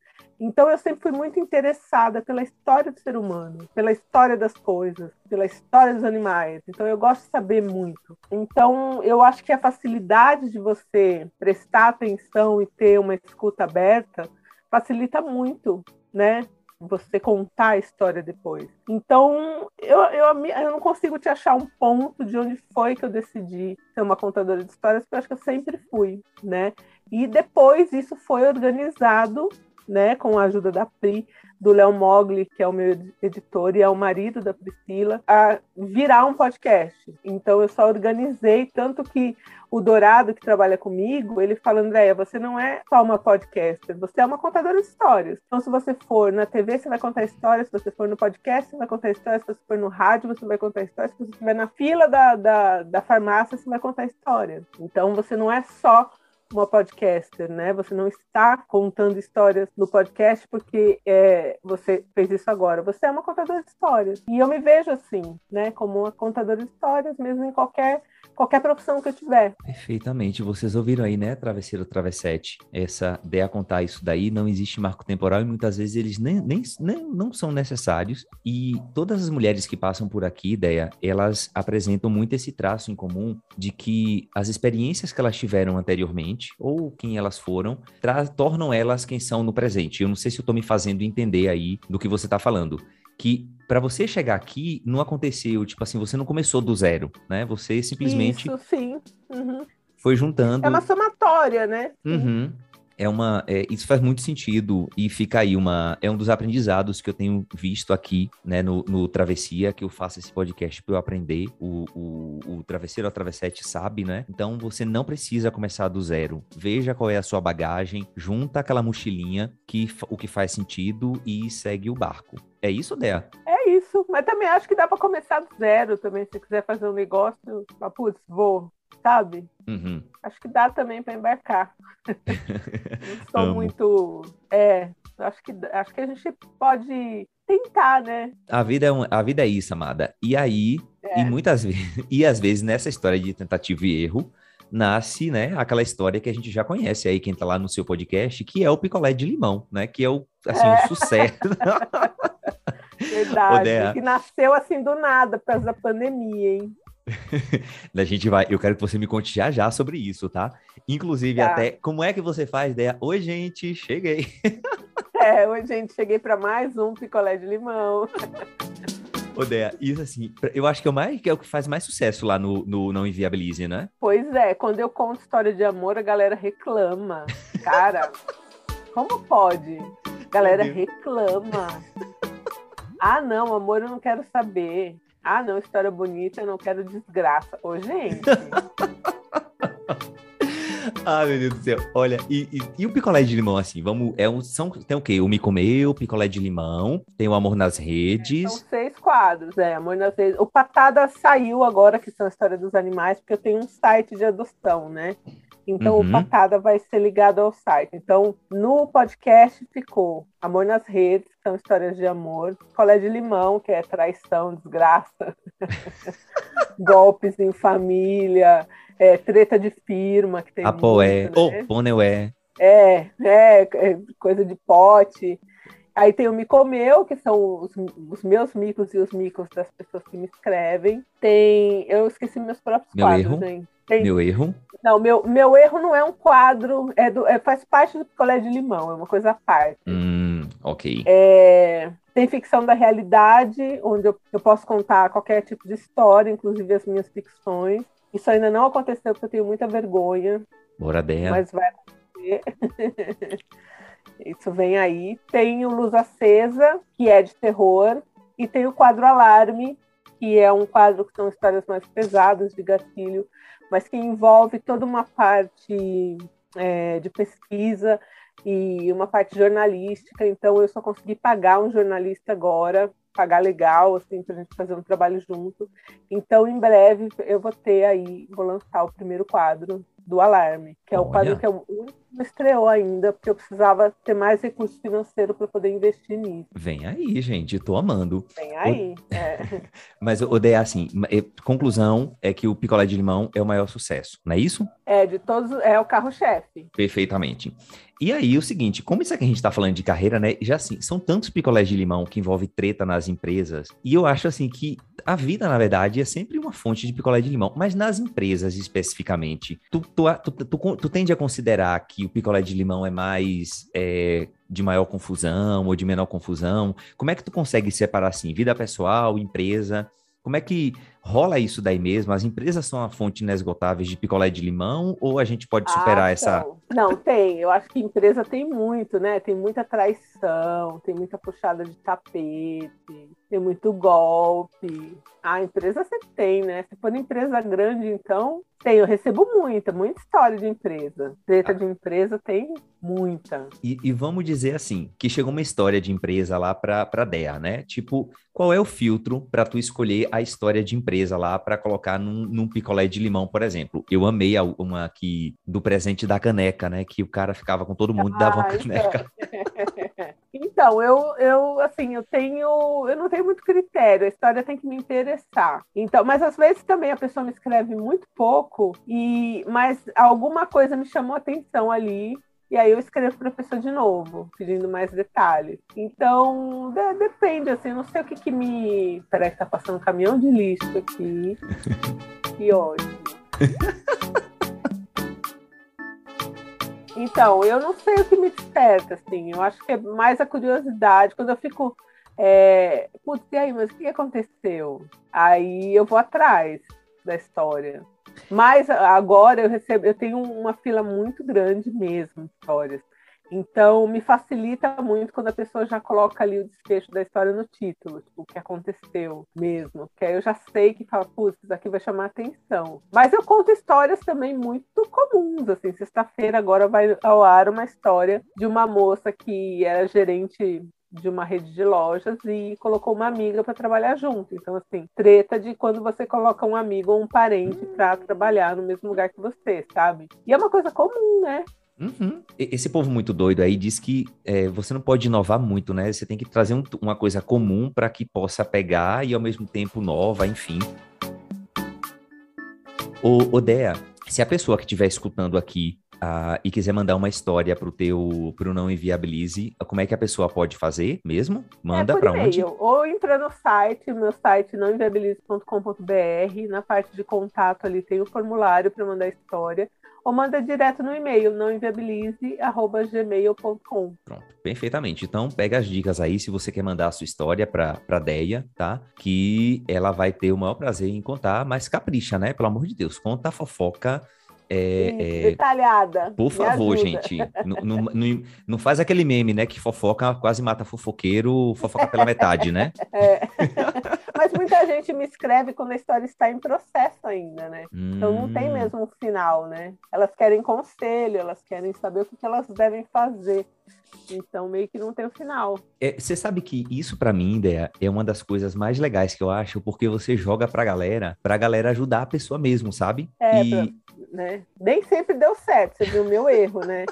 B: Então eu sempre fui muito interessada pela história do ser humano, pela história das coisas, pela história dos animais. Então eu gosto de saber muito. Então eu acho que a facilidade de você prestar atenção e ter uma escuta aberta facilita muito, né? Você contar a história depois. Então, eu, eu, eu não consigo te achar um ponto de onde foi que eu decidi ser uma contadora de histórias, porque eu acho que eu sempre fui, né? E depois isso foi organizado né, com a ajuda da Pri, do Léo Mogli, que é o meu editor e é o marido da Priscila, a virar um podcast. Então eu só organizei, tanto que o Dourado, que trabalha comigo, ele fala, Andréia, você não é só uma podcaster, você é uma contadora de histórias. Então, se você for na TV, você vai contar histórias, se você for no podcast, você vai contar histórias, se você for no rádio, você vai contar histórias, se você estiver na fila da, da, da farmácia, você vai contar histórias. Então, você não é só uma podcaster, né? Você não está contando histórias no podcast porque é, você fez isso agora. Você é uma contadora de histórias. E eu me vejo assim, né? Como uma contadora de histórias, mesmo em qualquer qualquer profissão que eu tiver.
A: Perfeitamente. Vocês ouviram aí, né, Travesseiro Travessete? Essa ideia contar isso daí, não existe marco temporal e muitas vezes eles nem, nem, nem não são necessários. E todas as mulheres que passam por aqui, ideia, elas apresentam muito esse traço em comum de que as experiências que elas tiveram anteriormente, ou quem elas foram, tornam elas quem são no presente. Eu não sei se eu estou me fazendo entender aí do que você está falando que para você chegar aqui não aconteceu, tipo assim, você não começou do zero, né? Você simplesmente
B: Isso, sim. Uhum.
A: foi juntando.
B: É uma somatória, né?
A: Uhum. É uma, é, isso faz muito sentido e fica aí uma, é um dos aprendizados que eu tenho visto aqui, né, no, no Travessia, que eu faço esse podcast para eu aprender. O, o, o Travesseiro ou Travessete sabe, né? Então você não precisa começar do zero. Veja qual é a sua bagagem, junta aquela mochilinha que o que faz sentido e segue o barco. É isso, Dea?
B: É isso, mas também acho que dá para começar do zero também, se quiser fazer um negócio, putz, vou, sabe?
A: Uhum.
B: Acho que dá também para embarcar. Não sou
A: Amo.
B: muito. É, acho que, acho que a gente pode tentar, né?
A: A vida é, um, a vida é isso, amada. E aí,
B: É.
A: e muitas vezes, e às vezes nessa história de tentativa e erro, nasce, né, aquela história que a gente já conhece aí, quem tá lá no seu podcast, que é o picolé de limão, né, que é o, assim,
B: É.
A: o sucesso.
B: Verdade.
A: Dea.
B: que nasceu assim do nada, por causa da pandemia, hein?
A: a gente vai, eu quero que você me conte já já sobre isso, tá? Inclusive
B: Tá.
A: até, como é que você faz, Dea? Oi, gente, cheguei.
B: É, oi, gente, cheguei para mais um picolé de limão.
A: Ô, Dea, isso assim, eu acho que é o, mais, que é o que faz mais sucesso lá no, no Não Inviabilize, né?
B: Pois é, quando eu conto história de amor, a galera reclama. Cara, como pode? A galera reclama. Ah, não, amor, eu não quero saber. Ah, não, história bonita, eu não quero desgraça. Ô, gente.
A: Ah, meu Deus do céu. Olha, e, e, e, o picolé de limão, assim, vamos. É um, são, tem o quê? O Me Comeu, picolé de limão, tem o Amor nas Redes.
B: São seis quadros, é. Amor nas Redes. O Patada saiu agora, que são a história dos animais, porque eu tenho um site de adoção, né? Então uhum. o Patada vai ser ligado ao site. Então, no podcast ficou Amor nas Redes, são histórias de amor, Colé de Limão, que é traição, desgraça, golpes em família, é, treta de firma, que tem.
A: Apoé, né? oh, Poneué.
B: É, é, é, coisa de pote. Aí tem o Me Comeu, que são os, os, meus micos e os micos das pessoas que me escrevem. Tem. Eu esqueci meus próprios
A: meu
B: quadros,
A: erro.
B: hein?
A: Tem, meu erro?
B: Não, meu, meu erro não é um quadro, é do, é, faz parte do picolé de limão, é uma coisa à parte.
A: Hum, ok.
B: É, tem ficção da realidade, onde eu, eu posso contar qualquer tipo de história, inclusive as minhas ficções. Isso ainda não aconteceu porque eu tenho muita vergonha.
A: Bora dela.
B: Mas vai acontecer. Isso vem aí. Tem o Luz Acesa, que é de terror, e tem o quadro Alarme, que é um quadro que são histórias mais pesadas de gatilho, mas que envolve toda uma parte é, de pesquisa e uma parte jornalística. Então, eu só consegui pagar um jornalista agora, pagar legal, assim, para a gente fazer um trabalho junto. Então, em breve, eu vou ter aí, vou lançar o primeiro quadro do Alarme, que é o quadro que eu não estreou ainda, porque eu precisava ter mais recurso financeiro para poder investir nisso.
A: Vem aí, gente, tô amando.
B: Vem aí. O...
A: É. Mas, Odeia, assim, conclusão é que o picolé de limão é o maior sucesso, não é isso?
B: É, de todos, é o carro-chefe.
A: Perfeitamente. E aí, o seguinte, como isso aqui a gente tá falando de carreira, né? Já assim, são tantos picolés de limão que envolve treta nas empresas, e eu acho assim que a vida, na verdade, é sempre uma fonte de picolé de limão, mas nas empresas especificamente, tu, tu, tu, tu, tu tende a considerar que o picolé de limão é mais é, de maior confusão ou de menor confusão? Como é que tu consegue separar assim, vida pessoal, empresa? Como é que rola isso daí mesmo? As empresas são a fonte inesgotável de picolé de limão ou a gente pode superar ah, essa.
B: Não, tem. Eu acho que empresa tem muito, né? Tem muita traição, tem muita puxada de tapete, tem muito golpe. A empresa sempre tem, né? Se for empresa grande, então, tem. Eu recebo muita, muita história de empresa. Treta de empresa tem muita.
A: E, e vamos dizer assim, que chegou uma história de empresa lá para a DEA, né? Tipo, qual é o filtro para tu escolher a história de empresa lá para colocar num, num, picolé de limão, por exemplo? Eu amei a, uma aqui do presente da caneca, né? Que o cara ficava com todo mundo e dava uma ah, caneca.
B: Então, eu, eu, assim, eu tenho, eu não tenho muito critério, a história tem que me interessar. Então, mas às vezes também a pessoa me escreve muito pouco e, mas alguma coisa me chamou atenção ali e aí eu escrevo para a pessoa de novo, pedindo mais detalhes. Então, de, depende, assim, não sei o que que me... Peraí, tá passando um caminhão de lixo aqui. Que ótimo. Então, eu não sei o que me desperta, assim. Eu acho que é mais a curiosidade. Quando eu fico. É, Putz, e aí, mas o que aconteceu? Aí eu vou atrás da história. Mas agora eu recebo, eu tenho uma fila muito grande mesmo de histórias. Então, me facilita muito quando a pessoa já coloca ali o desfecho da história no título, tipo, o que aconteceu mesmo. Que aí eu já sei que fala, putz, isso aqui vai chamar atenção. Mas eu conto histórias também muito comuns, assim. Sexta-feira agora vai ao ar uma história de uma moça que era gerente de uma rede de lojas e colocou uma amiga para trabalhar junto. Então, assim, treta de quando você coloca um amigo ou um parente para trabalhar no mesmo lugar que você, sabe? E é uma coisa comum, né?
A: Uhum. Esse povo muito doido aí diz que é, você não pode inovar muito, né? Você tem que trazer um, uma coisa comum para que possa pegar e ao mesmo tempo nova, enfim. Ô, Odea, se a pessoa que estiver escutando aqui uh, e quiser mandar uma história para o teu pro Não Inviabilize, como é que a pessoa pode fazer mesmo? Manda é para onde?
B: Ou entra no site, meu site nãoinviabilize.com.br, na parte de contato ali tem o formulário para mandar a história ou manda direto no e-mail, nãoinviabilize.gmail.com.
A: Pronto, perfeitamente. Então, pega as dicas aí se você quer mandar a sua história para a Deia, tá? Que ela vai ter o maior prazer em contar, mas capricha, né? Pelo amor de Deus, conta a fofoca é,
B: é, detalhada.
A: Por favor, gente. Não, não, não, faz aquele meme, né? Que fofoca quase mata fofoqueiro, fofoca pela metade, né?
B: É. Mas muita, gente me escreve quando a história está em processo ainda, né? Hum. Então não tem hum. mesmo um final, né? Elas querem conselho, elas querem saber o que elas devem fazer. Então, meio que não tem o um final.
A: É, você sabe que isso, para mim, ideia, é uma das coisas mais legais que eu acho, porque você joga pra galera, pra galera ajudar a pessoa mesmo, sabe?
B: É, e... pra, né? Nem sempre deu certo, você viu o meu erro, né?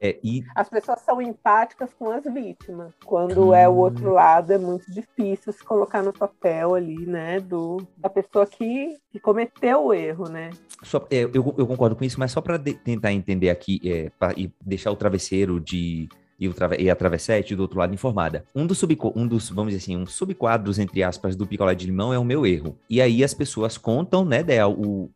A: É, e...
B: As pessoas são empáticas com as vítimas. Quando hum. é o outro lado, é muito difícil se colocar no papel ali, né, do, da pessoa que, que cometeu o erro, né?
A: Só, é, eu, eu concordo com isso, mas só para tentar entender aqui é, pra, e deixar o travesseiro de e, o e a travessete do outro lado informada. Um dos, um dos, vamos dizer assim, um subquadros, entre aspas, do picolé de limão é o meu erro. E aí as pessoas contam, né, Del, o,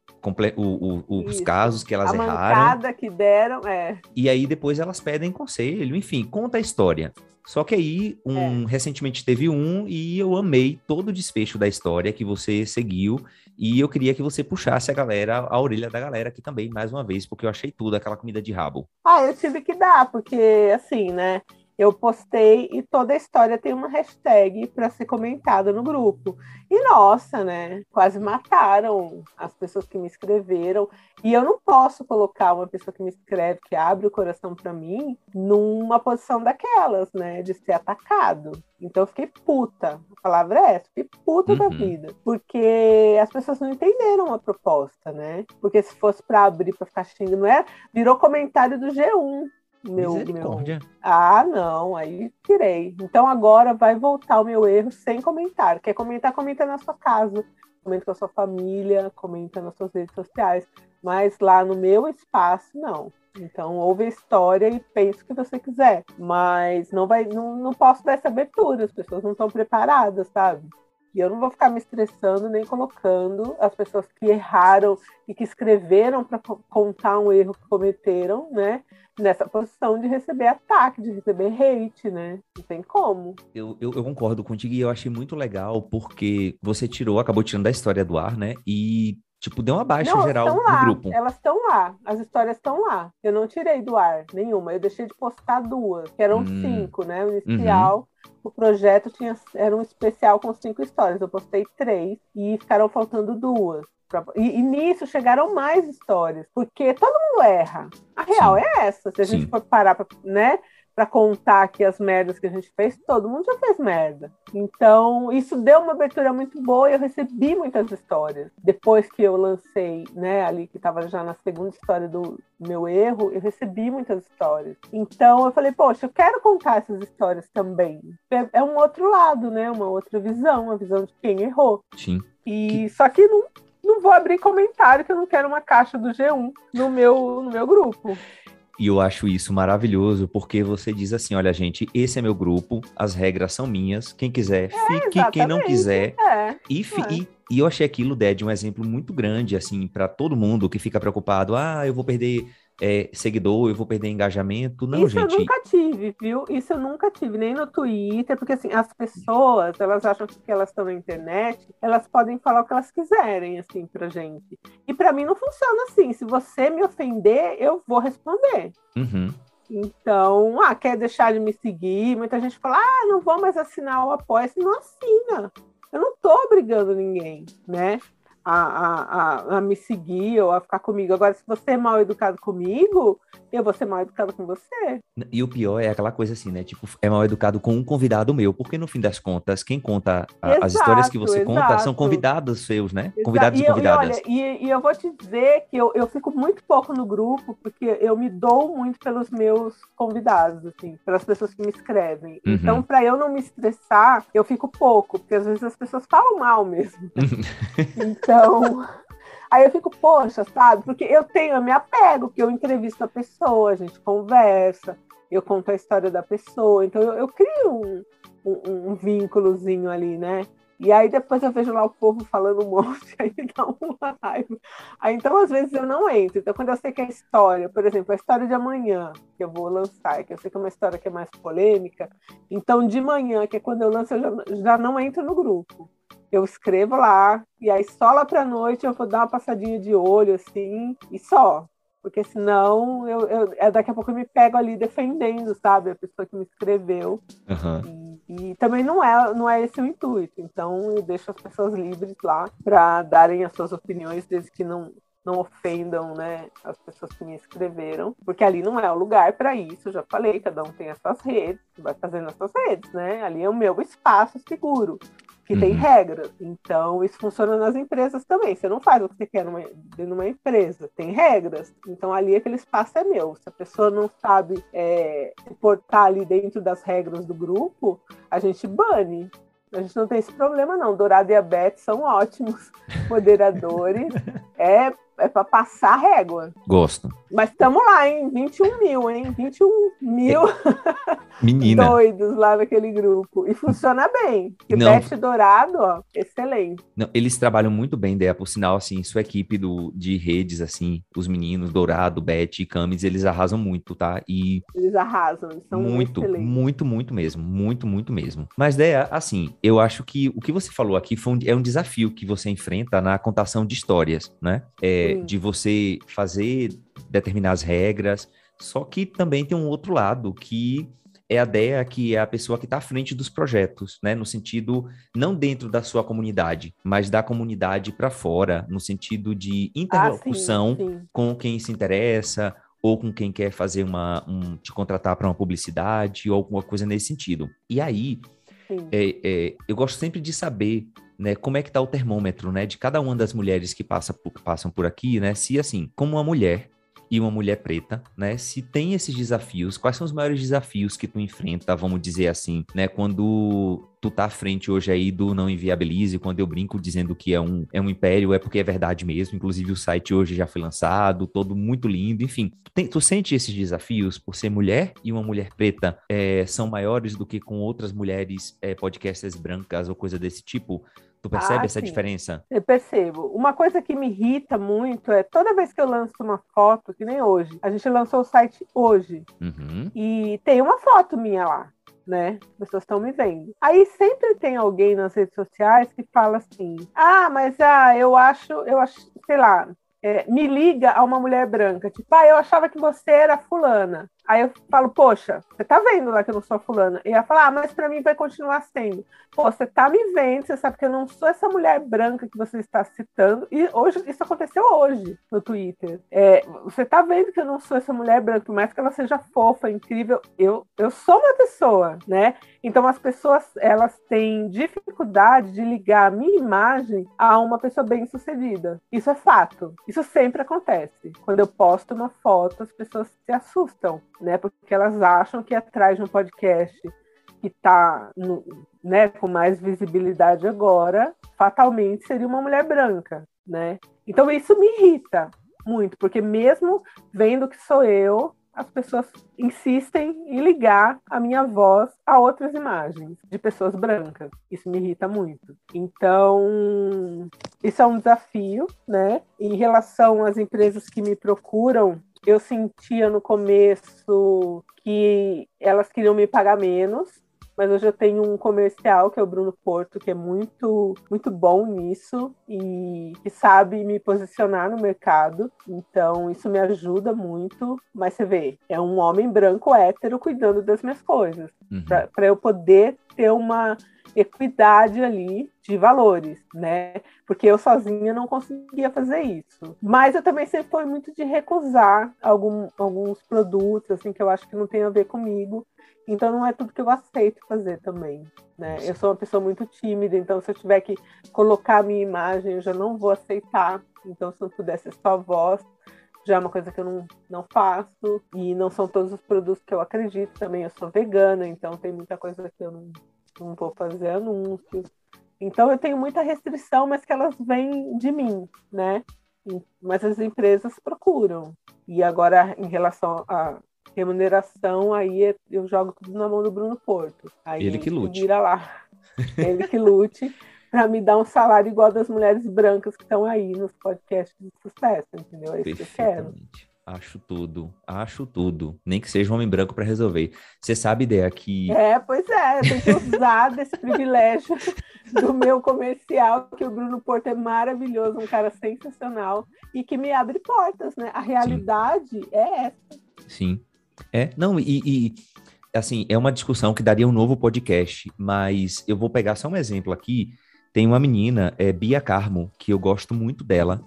A: o, o, os casos que elas a erraram.
B: que deram, é.
A: E aí depois elas pedem conselho, enfim, conta a história. Só que aí, um, é. recentemente teve um e eu amei todo o desfecho da história que você seguiu e eu queria que você puxasse a galera, a orelha da galera aqui também, mais uma vez, porque eu achei tudo aquela comida de rabo.
B: Ah, eu tive que dar, porque assim, né? Eu postei e toda a história tem uma hashtag para ser comentada no grupo. E nossa, né? Quase mataram as pessoas que me escreveram. E eu não posso colocar uma pessoa que me escreve, que abre o coração para mim, numa posição daquelas, né? De ser atacado. Então eu fiquei puta. A palavra é essa, fiquei puta uhum. da vida. Porque as pessoas não entenderam a proposta, né? Porque se fosse para abrir, para ficar xingando, não é? Virou comentário do G1 meu, meu. Ah, não, aí tirei. Então agora vai voltar o meu erro sem comentário. Quer comentar, comenta na sua casa, comenta com a sua família, comenta nas suas redes sociais. Mas lá no meu espaço, não. Então ouve a história e pense o que você quiser. Mas não vai, não, não posso dar essa abertura, as pessoas não estão preparadas, sabe? E eu não vou ficar me estressando nem colocando as pessoas que erraram e que escreveram para contar um erro que cometeram, né? Nessa posição de receber ataque, de receber hate, né? Não tem como.
A: Eu, eu, eu concordo contigo e eu achei muito legal porque você tirou, acabou tirando da história do ar, né? E Tipo, deu uma baixa não, geral no grupo.
B: Elas estão lá, as histórias estão lá. Eu não tirei do ar nenhuma, eu deixei de postar duas, que eram hum. cinco, né? O inicial. Uhum o projeto tinha, era um especial com cinco histórias. Eu postei três e ficaram faltando duas. E, e nisso chegaram mais histórias, porque todo mundo erra. A real Sim. é essa. Se a gente Sim. for parar para né, para contar aqui as merdas que a gente fez, todo mundo já fez merda. Então, isso deu uma abertura muito boa e eu recebi muitas histórias. Depois que eu lancei, né, ali que estava já na segunda história do meu erro, eu recebi muitas histórias. Então, eu falei, poxa, eu quero contar essas histórias também. É, é um outro lado, né, uma outra visão, a visão de quem errou.
A: Sim.
B: E só que não, não vou abrir comentário que eu não quero uma caixa do G1 no meu, no meu grupo.
A: E eu acho isso maravilhoso, porque você diz assim: olha, gente, esse é meu grupo, as regras são minhas, quem quiser, é, fique, exatamente. quem não quiser. É, e, é. e, e, eu achei aquilo, Ded, um exemplo muito grande, assim, para todo mundo que fica preocupado: ah, eu vou perder é, seguidor, eu vou perder engajamento. Não,
B: Isso
A: gente.
B: eu nunca tive, viu? Isso eu nunca tive, nem no Twitter, porque assim, as pessoas, elas acham que elas estão na internet, elas podem falar o que elas quiserem, assim, pra gente. E para mim não funciona assim. Se você me ofender, eu vou responder.
A: Uhum.
B: Então, ah, quer deixar de me seguir? Muita gente fala, ah, não vou mais assinar o apoio. Não assina. Eu não tô obrigando ninguém, né? A, a, a, me seguir ou a ficar comigo. Agora, se você é mal educado comigo, eu vou ser mal educado com você.
A: E o pior é aquela coisa assim, né? Tipo, é mal educado com um convidado meu, porque no fim das contas, quem conta a, exato, as histórias que você exato. conta são convidados seus, né? Exato. Convidados e, convidadas.
B: E, olha, e, e, eu vou te dizer que eu, eu fico muito pouco no grupo, porque eu me dou muito pelos meus convidados, assim, pelas pessoas que me escrevem. Uhum. Então, para eu não me estressar, eu fico pouco, porque às vezes as pessoas falam mal mesmo. então, então, aí eu fico, poxa, sabe? Porque eu tenho, eu me apego, porque eu entrevisto a pessoa, a gente conversa, eu conto a história da pessoa, então eu, eu crio um, um, um vínculozinho ali, né? E aí depois eu vejo lá o povo falando um monte, aí dá uma raiva. Aí então, às vezes, eu não entro. Então, quando eu sei que a história, por exemplo, a história de amanhã, que eu vou lançar, que eu sei que é uma história que é mais polêmica, então de manhã, que é quando eu lanço, eu já, já não entro no grupo eu escrevo lá, e aí só lá para noite eu vou dar uma passadinha de olho, assim, e só. Porque senão eu, eu, é, daqui a pouco eu me pego ali defendendo, sabe? A pessoa que me escreveu.
A: Uhum.
B: E também não é, não é esse o intuito. Então eu deixo as pessoas livres lá para darem as suas opiniões, desde que não, não ofendam né, as pessoas que me escreveram, porque ali não é o lugar para isso, já falei, cada um tem as suas redes, vai fazendo as suas redes, né? Ali é o meu espaço seguro, que uhum. tem regras. Então, isso funciona nas empresas também. Você não faz o que você quer numa, numa empresa, tem regras. Então, ali aquele espaço é meu. Se a pessoa não sabe é, portar ali dentro das regras do grupo, a gente bane. A gente não tem esse problema, não. Dourado e a Beth são ótimos moderadores. é é para passar régua.
A: Gosto.
B: Mas estamos lá, hein? 21 mil, hein? 21 mil
A: Menina.
B: doidos lá naquele grupo. E funciona bem. E Não. Bete Dourado, ó, excelente.
A: Não, eles trabalham muito bem, Dea, por sinal, assim, sua equipe do, de redes, assim, os meninos, Dourado, Bete e Camis, eles arrasam muito, tá?
B: E... Eles arrasam, eles são
A: muito, excelentes. muito, muito mesmo. Muito, muito mesmo. Mas, Dea, assim, eu acho que o que você falou aqui foi um, é um desafio que você enfrenta na contação de histórias, né? É, de você fazer determinadas regras, só que também tem um outro lado que é a ideia que é a pessoa que está à frente dos projetos, né? No sentido não dentro da sua comunidade, mas da comunidade para fora, no sentido de interlocução ah, sim, sim. com quem se interessa ou com quem quer fazer uma um, te contratar para uma publicidade ou alguma coisa nesse sentido. E aí é, é, eu gosto sempre de saber né, como é que tá o termômetro, né, de cada uma das mulheres que passa por, passam por aqui, né, se assim, como uma mulher e uma mulher preta, né, se tem esses desafios, quais são os maiores desafios que tu enfrenta, vamos dizer assim, né, quando tu tá à frente hoje aí do Não Inviabilize, quando eu brinco dizendo que é um, é um império, é porque é verdade mesmo, inclusive o site hoje já foi lançado, todo muito lindo, enfim, tu, tem, tu sente esses desafios por ser mulher e uma mulher preta é, são maiores do que com outras mulheres é, podcasters brancas ou coisa desse tipo? Tu percebe ah, essa sim. diferença?
B: Eu percebo. Uma coisa que me irrita muito é toda vez que eu lanço uma foto, que nem hoje, a gente lançou o site hoje,
A: uhum.
B: e tem uma foto minha lá. Né? As pessoas estão me vendo. Aí sempre tem alguém nas redes sociais que fala assim: Ah, mas ah, eu acho, eu acho, sei lá, é, me liga a uma mulher branca, tipo, ah, eu achava que você era fulana. Aí eu falo, poxa, você tá vendo lá que eu não sou fulana? E ela fala, ah, mas pra mim vai continuar sendo. Pô, você tá me vendo, você sabe que eu não sou essa mulher branca que você está citando. E hoje, isso aconteceu hoje no Twitter. É, você tá vendo que eu não sou essa mulher branca, por mais que ela seja fofa, incrível, eu, eu sou uma pessoa, né? Então as pessoas, elas têm dificuldade de ligar a minha imagem a uma pessoa bem sucedida. Isso é fato. Isso sempre acontece. Quando eu posto uma foto, as pessoas se assustam né? Porque elas acham que atrás de um podcast que está né, com mais visibilidade agora, fatalmente seria uma mulher branca, né? Então isso me irrita muito, porque mesmo vendo que sou eu, as pessoas insistem em ligar a minha voz a outras imagens de pessoas brancas. Isso me irrita muito. Então, isso é um desafio, né? Em relação às empresas que me procuram eu sentia no começo que elas queriam me pagar menos, mas hoje eu tenho um comercial que é o Bruno Porto, que é muito muito bom nisso e que sabe me posicionar no mercado. Então isso me ajuda muito. Mas você vê, é um homem branco hétero cuidando das minhas coisas, uhum. para eu poder ter uma equidade ali de valores, né? Porque eu sozinha não conseguia fazer isso. Mas eu também sempre fui muito de recusar algum, alguns produtos, assim, que eu acho que não tem a ver comigo. Então não é tudo que eu aceito fazer também, né? Eu sou uma pessoa muito tímida, então se eu tiver que colocar a minha imagem, eu já não vou aceitar. Então se não pudesse ser só voz, já é uma coisa que eu não, não faço. E não são todos os produtos que eu acredito também. Eu sou vegana, então tem muita coisa que eu não, não vou fazer anúncios. Então eu tenho muita restrição, mas que elas vêm de mim, né? Mas as empresas procuram. E agora, em relação à remuneração, aí é, eu jogo tudo na mão do Bruno Porto. Aí
A: ele que lute.
B: Vira lá. Ele que lute para me dar um salário igual das mulheres brancas que estão aí nos podcasts de sucesso, entendeu? É isso que eu quero.
A: Acho tudo, acho tudo. Nem que seja um homem branco para resolver. Você sabe, ideia que.
B: É, pois é, tem que usar desse privilégio do meu comercial, que o Bruno Porto é maravilhoso, um cara sensacional e que me abre portas, né? A realidade Sim. é essa.
A: Sim. É, não, e, e assim, é uma discussão que daria um novo podcast, mas eu vou pegar só um exemplo aqui. Tem uma menina, é Bia Carmo, que eu gosto muito dela.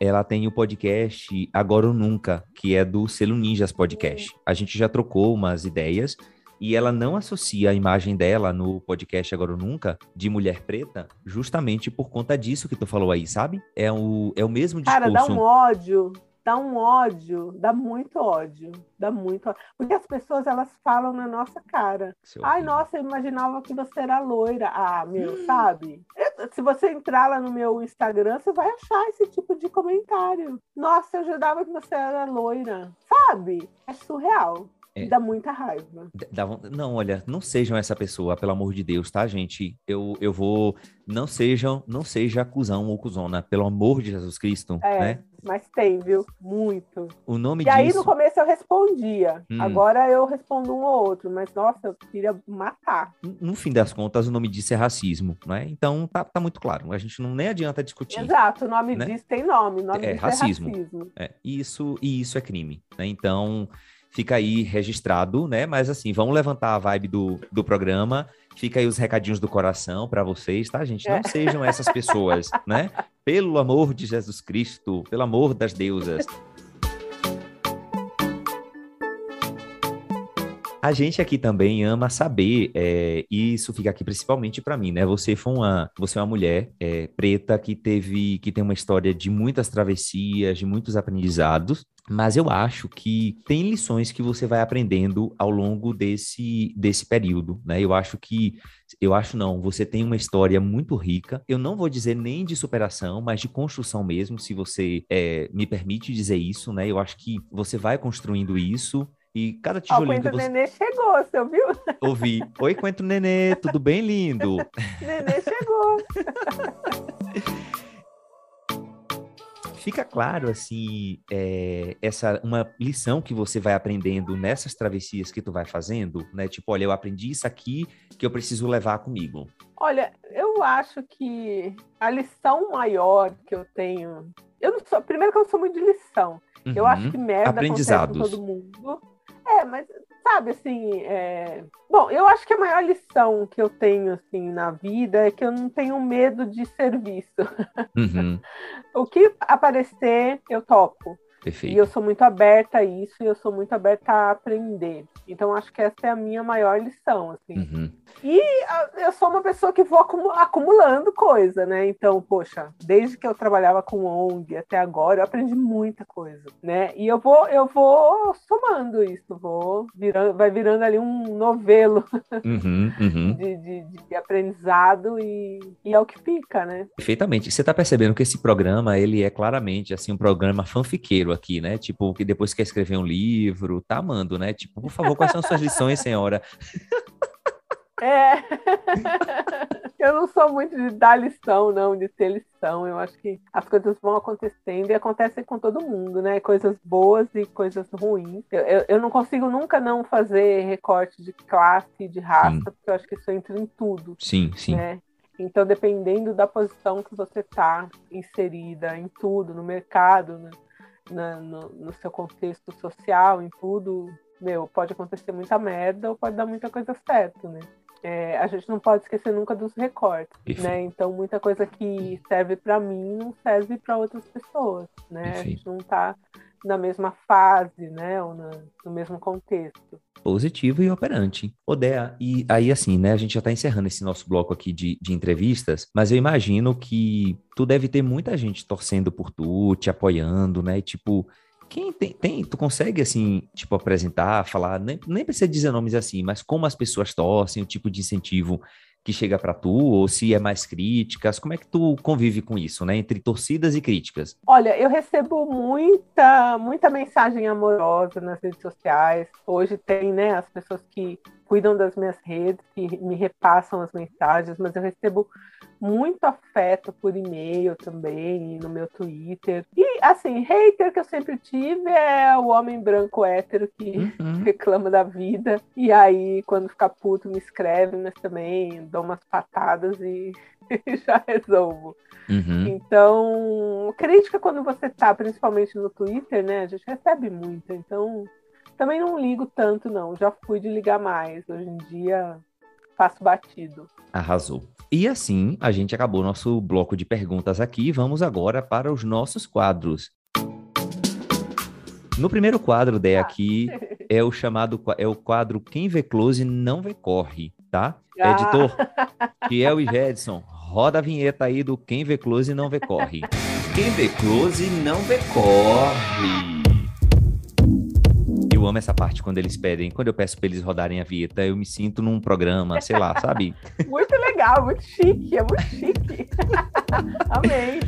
A: Ela tem o podcast Agora ou Nunca, que é do Selo Ninjas Podcast. A gente já trocou umas ideias e ela não associa a imagem dela no podcast Agora ou Nunca de mulher preta, justamente por conta disso que tu falou aí, sabe? É o, é o mesmo discurso.
B: Cara, dá um ódio dá um ódio, dá muito ódio, dá muito ódio. Porque as pessoas, elas falam na nossa cara. Seu Ai, filho. nossa, eu imaginava que você era loira. Ah, meu, hum. sabe? Se você entrar lá no meu Instagram, você vai achar esse tipo de comentário. Nossa, eu jurava que você era loira. Sabe? É surreal. É. Dá muita raiva. Dá,
A: não, olha, não sejam essa pessoa, pelo amor de Deus, tá, gente? Eu, eu vou. Não sejam, não seja acusão ou cuzona, pelo amor de Jesus Cristo, é, né?
B: Mas tem, viu? Muito.
A: O nome
B: e
A: disso...
B: aí, no começo, eu respondia. Hum. Agora eu respondo um ou outro. Mas, nossa, eu queria matar.
A: No fim das contas, o nome disso é racismo, né? Então, tá, tá muito claro. A gente não nem adianta discutir.
B: Exato. O nome né? disso tem nome. O nome
A: é,
B: disso
A: racismo.
B: é racismo.
A: É, isso, e isso é crime, né? Então fica aí registrado, né? Mas assim, vamos levantar a vibe do, do programa. Fica aí os recadinhos do coração para vocês, tá, gente? Não é. sejam essas pessoas, né? Pelo amor de Jesus Cristo, pelo amor das deusas. A gente aqui também ama saber, é, e isso fica aqui principalmente para mim, né? Você foi uma, você é uma mulher é, preta que teve, que tem uma história de muitas travessias, de muitos aprendizados, mas eu acho que tem lições que você vai aprendendo ao longo desse, desse período, né? Eu acho que, eu acho não, você tem uma história muito rica. Eu não vou dizer nem de superação, mas de construção mesmo, se você é, me permite dizer isso, né? Eu acho que você vai construindo isso e cada tijolinho
B: oh,
A: que
B: você... Nenê chegou, você ouviu?
A: Ouvi. Oi, Coentro Nenê, tudo bem, lindo?
B: Nenê chegou.
A: Fica claro, assim, é, essa uma lição que você vai aprendendo nessas travessias que tu vai fazendo, né? Tipo, olha, eu aprendi isso aqui que eu preciso levar comigo.
B: Olha, eu acho que a lição maior que eu tenho... Eu não sou... Primeiro que eu não sou muito de lição. Uhum. Eu acho que merda acontece com todo mundo. É, mas sabe assim, é... bom, eu acho que a maior lição que eu tenho assim na vida é que eu não tenho medo de serviço. Uhum. o que aparecer, eu topo.
A: Perfeito.
B: E eu sou muito aberta a isso e eu sou muito aberta a aprender. Então, acho que essa é a minha maior lição, assim. Uhum. E eu sou uma pessoa que vou acumulando coisa, né? Então, poxa, desde que eu trabalhava com ONG até agora, eu aprendi muita coisa, né? E eu vou, eu vou somando isso, vou virando, vai virando ali um novelo uhum, uhum. De, de, de, aprendizado e, e é o que fica, né?
A: Perfeitamente. Você está percebendo que esse programa, ele é claramente, assim, um programa fanfiqueiro aqui, né? Tipo, que depois quer escrever um livro, tá amando, né? Tipo, por favor, quais são suas lições, senhora?
B: É. eu não sou muito de dar lição, não, de ter lição. Eu acho que as coisas vão acontecendo e acontecem com todo mundo, né? Coisas boas e coisas ruins. Eu, eu, eu não consigo nunca não fazer recorte de classe, de raça, sim. porque eu acho que isso entra em tudo.
A: Sim, sim.
B: Né? Então, dependendo da posição que você está inserida em tudo, no mercado, né? Na, no, no seu contexto social, em tudo, meu, pode acontecer muita merda ou pode dar muita coisa certa, né? É, a gente não pode esquecer nunca dos recortes, Perfeito. né? Então muita coisa que serve para mim não serve para outras pessoas, né? Perfeito. A gente não está na mesma fase, né? Ou na, no mesmo contexto.
A: Positivo e operante. Odea, e aí assim, né? A gente já está encerrando esse nosso bloco aqui de, de entrevistas, mas eu imagino que tu deve ter muita gente torcendo por tu, te apoiando, né? E, tipo, quem tem, tem, tu consegue, assim, tipo, apresentar, falar, nem, nem precisa dizer nomes assim, mas como as pessoas torcem, o tipo de incentivo que chega para tu, ou se é mais críticas, como é que tu convive com isso, né, entre torcidas e críticas?
B: Olha, eu recebo muita, muita mensagem amorosa nas redes sociais, hoje tem, né, as pessoas que cuidam das minhas redes, que me repassam as mensagens, mas eu recebo muito afeto por e-mail também, no meu Twitter. E, assim, hater que eu sempre tive é o homem branco hétero que uhum. reclama da vida. E aí, quando fica puto, me escreve, mas também dou umas patadas e já resolvo. Uhum. Então, crítica quando você tá, principalmente no Twitter, né? A gente recebe muito. Então, Também não ligo tanto, não. Já fui de ligar mais. Hoje em dia faço batido.
A: Arrasou. E assim, a gente acabou nosso bloco de perguntas aqui. Vamos agora para os nossos quadros. No primeiro quadro, Dé,
B: Ah.
A: aqui é o chamado é o quadro Quem vê close não vê corre, tá?
B: Ah.
A: Editor, Kiel e Jedson, roda a vinheta aí do Quem vê close não vê corre. Quem vê close não vê corre. Eu amo essa parte quando eles pedem, quando eu peço pra eles rodarem a vinheta, eu me sinto num programa, sei lá, sabe?
B: Muito legal, muito chique, é muito chique. Amei.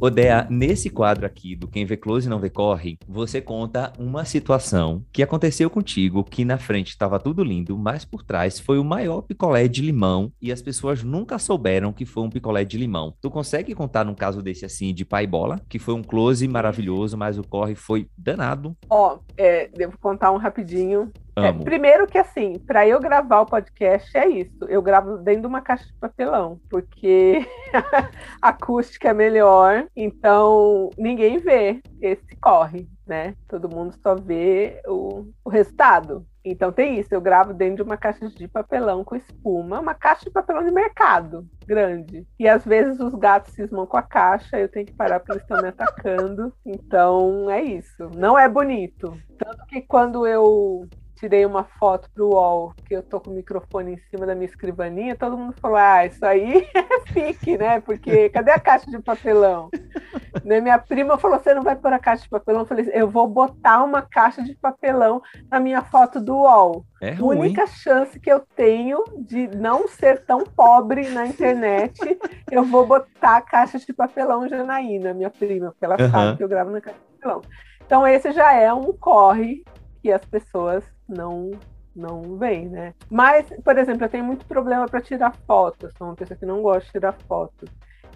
A: Odea, nesse quadro aqui do Quem Vê Close Não Vê Corre, você conta uma situação que aconteceu contigo, que na frente estava tudo lindo, mas por trás foi o maior picolé de limão e as pessoas nunca souberam que foi um picolé de limão. Tu consegue contar num caso desse assim, de pai bola, que foi um close maravilhoso, mas o corre foi danado?
B: Ó, é, devo contar um rapidinho. É, primeiro que assim, para eu gravar o podcast é isso. Eu gravo dentro de uma caixa de papelão, porque a acústica é melhor, então ninguém vê esse corre, né? Todo mundo só vê o, o resultado. Então tem isso, eu gravo dentro de uma caixa de papelão com espuma, uma caixa de papelão de mercado grande. E às vezes os gatos cismam com a caixa, eu tenho que parar porque eles estão me atacando. Então é isso. Não é bonito. Tanto que quando eu tirei uma foto pro UOL, que eu tô com o microfone em cima da minha escrivaninha, todo mundo falou: ah, isso aí é fique, né? Porque cadê a caixa de papelão? né? Minha prima falou: você não vai pôr a caixa de papelão? Eu falei: eu vou botar uma caixa de papelão na minha foto do UOL.
A: É
B: A
A: ruim.
B: única chance que eu tenho de não ser tão pobre na internet, eu vou botar a caixa de papelão Janaína, minha prima, porque ela
A: Aham.
B: sabe que eu gravo na caixa de papelão. Então esse já é um corre que as pessoas não não veem, né? Mas, por exemplo, eu tenho muito problema para tirar foto. Eu sou uma pessoa que não gosta de tirar foto.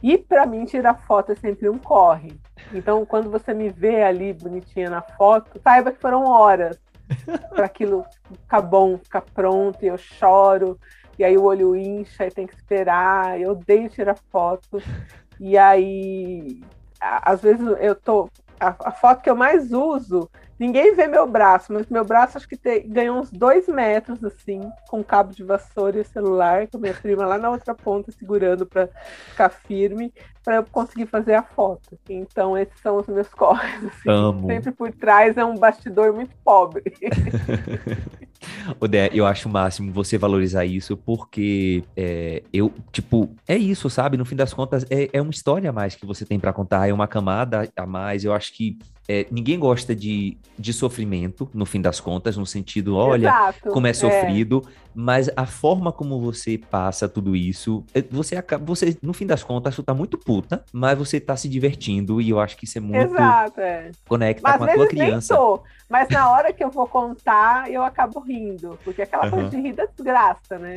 B: E para mim tirar foto é sempre um corre. Então, quando você me vê ali bonitinha na foto, saiba que foram horas para aquilo ficar bom, ficar pronto, e eu choro, e aí o olho incha e tem que esperar, eu odeio tirar foto, e aí às vezes eu tô. A, a foto que eu mais uso, ninguém vê meu braço, mas meu braço acho que tem, ganhou uns dois metros assim, com cabo de vassoura e celular, com minha prima lá na outra ponta segurando para ficar firme, para eu conseguir fazer a foto. Então, esses são os meus corres. assim.
A: Amo.
B: Sempre por trás é um bastidor muito pobre.
A: Odé, eu acho o máximo você valorizar isso, porque é, eu, tipo, é isso, sabe? No fim das contas, é, é uma história a mais que você tem pra contar, é uma camada a mais. Eu acho que é, ninguém gosta de, de sofrimento, no fim das contas, no sentido, olha,
B: Exato.
A: como é sofrido, mas a forma como você passa tudo isso, é, você acaba, você, no fim das contas, tu tá muito puta, mas você tá se divertindo, e eu acho que isso é muito
B: Exato, é.
A: conecta
B: Mas
A: com
B: às
A: a tua criança.
B: tô. Mas na hora que eu vou contar, eu acabo rindo. Porque aquela coisa
A: Aham.
B: de rir da desgraça, né?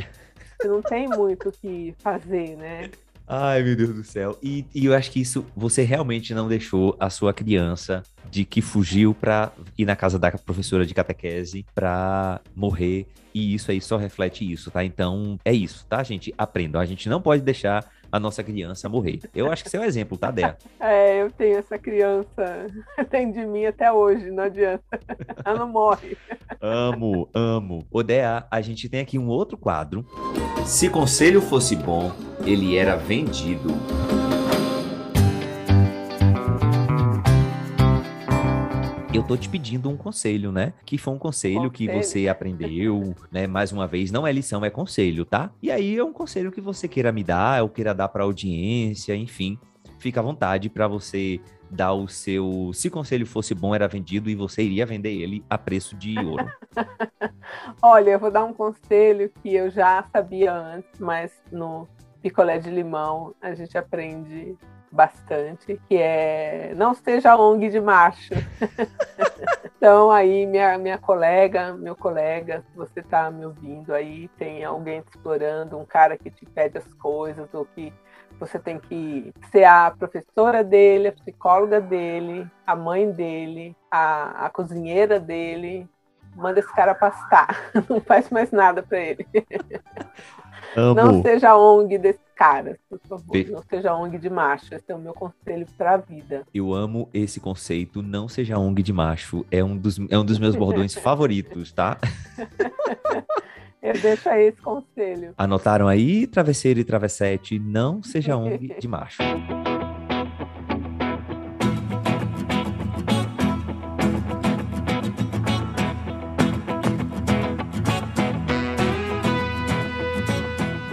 B: Você não tem muito o que fazer, né?
A: Ai, meu Deus do céu. E, e eu acho que isso, você realmente não deixou a sua criança de que fugiu pra ir na casa da professora de catequese pra morrer. E isso aí só reflete isso, tá? Então, é isso, tá, gente? Aprendam. A gente não pode deixar a nossa criança morrer. Eu acho que esse é o exemplo, tá, Dé?
B: É, eu tenho essa criança, tem de mim até hoje, não adianta. Ela não morre.
A: Amo, amo. Odea, a gente tem aqui um outro quadro. Se conselho fosse bom, ele era vendido. Eu tô te pedindo um conselho, né? Que foi um conselho que
B: Conselho.
A: você aprendeu, né? Mais uma vez, não é lição, é conselho, tá? E aí é um conselho que você queira me dar, ou queira dar pra audiência, enfim. Fica à vontade pra você dar o seu. Se conselho fosse bom, era vendido e você iria vender ele a preço de ouro.
B: Olha, eu vou dar um conselho que eu já sabia antes, mas no picolé de limão a gente aprende bastante, que é não seja ONG de macho. então aí minha, minha colega, meu colega, se você está me ouvindo aí, tem alguém te explorando, um cara que te pede as coisas, ou que você tem que ser a professora dele, a psicóloga dele, a mãe dele, a, a cozinheira dele, manda esse cara pastar, não faz mais nada para ele. Não
A: Amo.
B: seja ONG desse caras, por favor. Pe... Não seja ONG de macho. Esse é o meu conselho para a vida.
A: Eu amo esse conceito, não seja ONG de macho. É um dos, é um dos meus bordões favoritos, tá?
B: Eu deixo aí esse conselho.
A: Anotaram aí, travesseiro e travessete, não seja ONG de macho.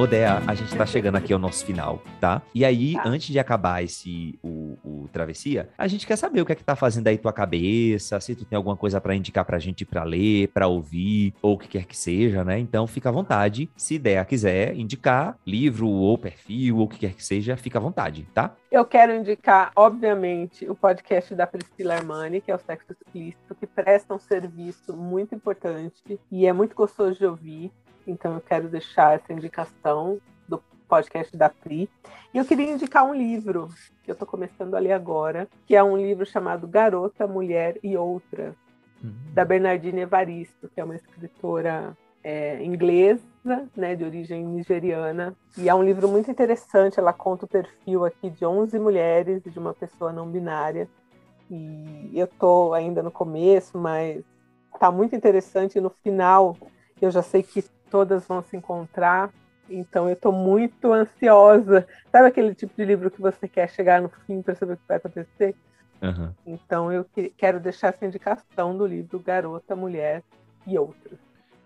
A: Odea, a gente tá chegando aqui ao nosso final, tá? E aí, tá. antes de acabar esse o, o, Travessia, a gente quer saber o que é que tá fazendo aí tua cabeça, se tu tem alguma coisa para indicar pra gente para ler, para ouvir, ou o que quer que seja, né? Então, fica à vontade. Se ideia quiser indicar livro ou perfil, ou o que quer que seja, fica à vontade, tá?
B: Eu quero indicar, obviamente, o podcast da Priscila Armani, que é o Sexo Explícito, que presta um serviço muito importante e é muito gostoso de ouvir. Então eu quero deixar essa indicação do podcast da Pri. E eu queria indicar um livro que eu estou começando a ler agora, que é um livro chamado Garota, Mulher e Outras, uhum. da Bernardine Evaristo, que é uma escritora é, inglesa, né, de origem nigeriana. E é um livro muito interessante. Ela conta o perfil aqui de 11 mulheres e de uma pessoa não binária. E eu estou ainda no começo, mas está muito interessante. E no final, eu já sei que todas vão se encontrar. Então eu estou muito ansiosa. Sabe aquele tipo de livro que você quer chegar no fim para saber o que vai acontecer? Uhum. Então eu quero deixar essa indicação do livro Garota, Mulher e Outras.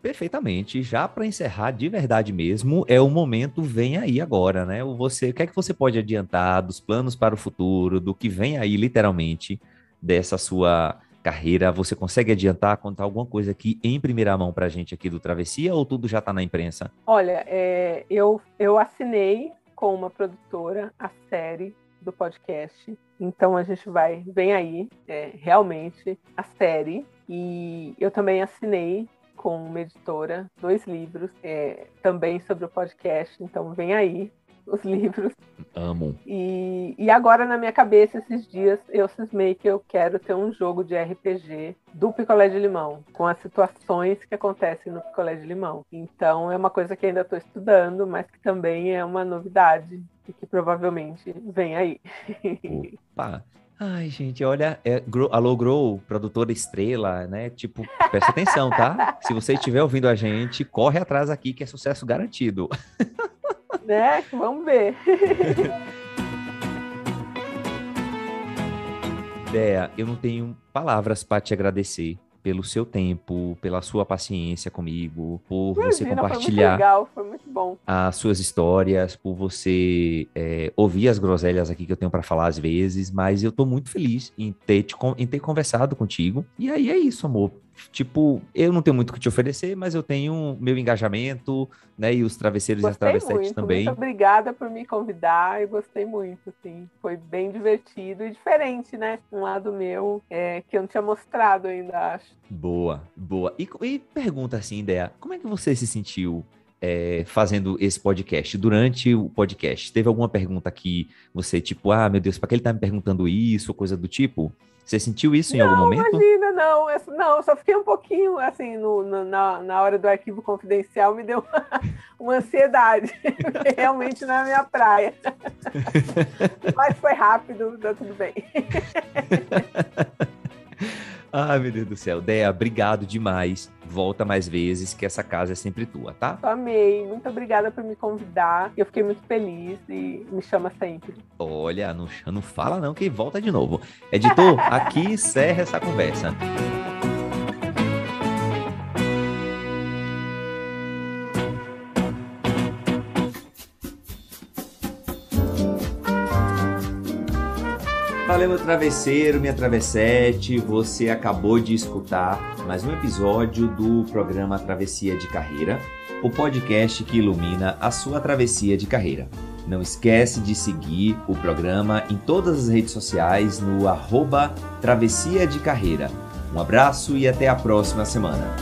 A: Perfeitamente. Já para encerrar de verdade mesmo, é o momento vem aí agora, né? Você, o que é que você pode adiantar dos planos para o futuro, do que vem aí literalmente dessa sua carreira, você consegue adiantar, contar alguma coisa aqui em primeira mão para a gente aqui do Travessia ou tudo já está na imprensa?
B: Olha, é, eu, eu assinei com uma produtora a série do podcast. Então a gente vai, vem aí, é, realmente, a série. E eu também assinei com uma editora dois livros é, também sobre o podcast. Então vem aí os livros.
A: Amo.
B: E, e agora, na minha cabeça, esses dias, eu cismei que eu quero ter um jogo de RPG do picolé de limão, com as situações que acontecem no picolé de limão. Então, é uma coisa que ainda estou estudando, mas que também é uma novidade e que provavelmente vem aí.
A: Opa. Ai, gente, olha, é, Grow, alô, Grow, produtora estrela, né? Tipo, presta atenção, tá? Se você estiver ouvindo a gente, corre atrás aqui que é sucesso garantido.
B: Né? Vamos ver.
A: Dea, eu não tenho palavras para te agradecer pelo seu tempo, pela sua paciência comigo, por Imagina, você compartilhar foi
B: legal, foi muito bom.
A: as suas histórias, por você é, ouvir as groselhas aqui que eu tenho para falar às vezes, mas eu tô muito feliz em ter, te, em ter conversado contigo. E aí é isso, amor tipo, eu não tenho muito o que te oferecer, mas eu tenho meu engajamento, né? E os travesseiros gostei e as travessetes
B: muito,
A: também.
B: Muito obrigada por me convidar, eu gostei muito, assim. Foi bem divertido e diferente, né? Um lado meu é, que eu não tinha mostrado ainda, acho.
A: Boa, boa. E, e pergunta assim, ideia, como é que você se sentiu é, fazendo esse podcast, durante o podcast, teve alguma pergunta que você, tipo, ah, meu Deus, para que ele tá me perguntando isso, ou coisa do tipo? Você sentiu isso em
B: não,
A: algum momento?
B: Imagina, não. Eu, não, eu só fiquei um pouquinho, assim, no, no, na, na hora do arquivo confidencial, me deu uma, uma ansiedade. Realmente não é a minha praia. Mas foi rápido, tá tudo bem.
A: Ai, meu Deus do céu. Dea, obrigado demais. Volta mais vezes, que essa casa é sempre tua, tá?
B: Amei. Muito obrigada por me convidar. Eu fiquei muito feliz e me chama sempre.
A: Olha, não, não fala não que volta de novo. Editor, aqui encerra essa conversa. Valeu, meu travesseiro, minha travessete. Você acabou de escutar mais um episódio do programa Travessia de Carreira, o podcast que ilumina a sua travessia de carreira. Não esquece de seguir o programa em todas as redes sociais no arroba Travessia de Carreira. Um abraço e até a próxima semana.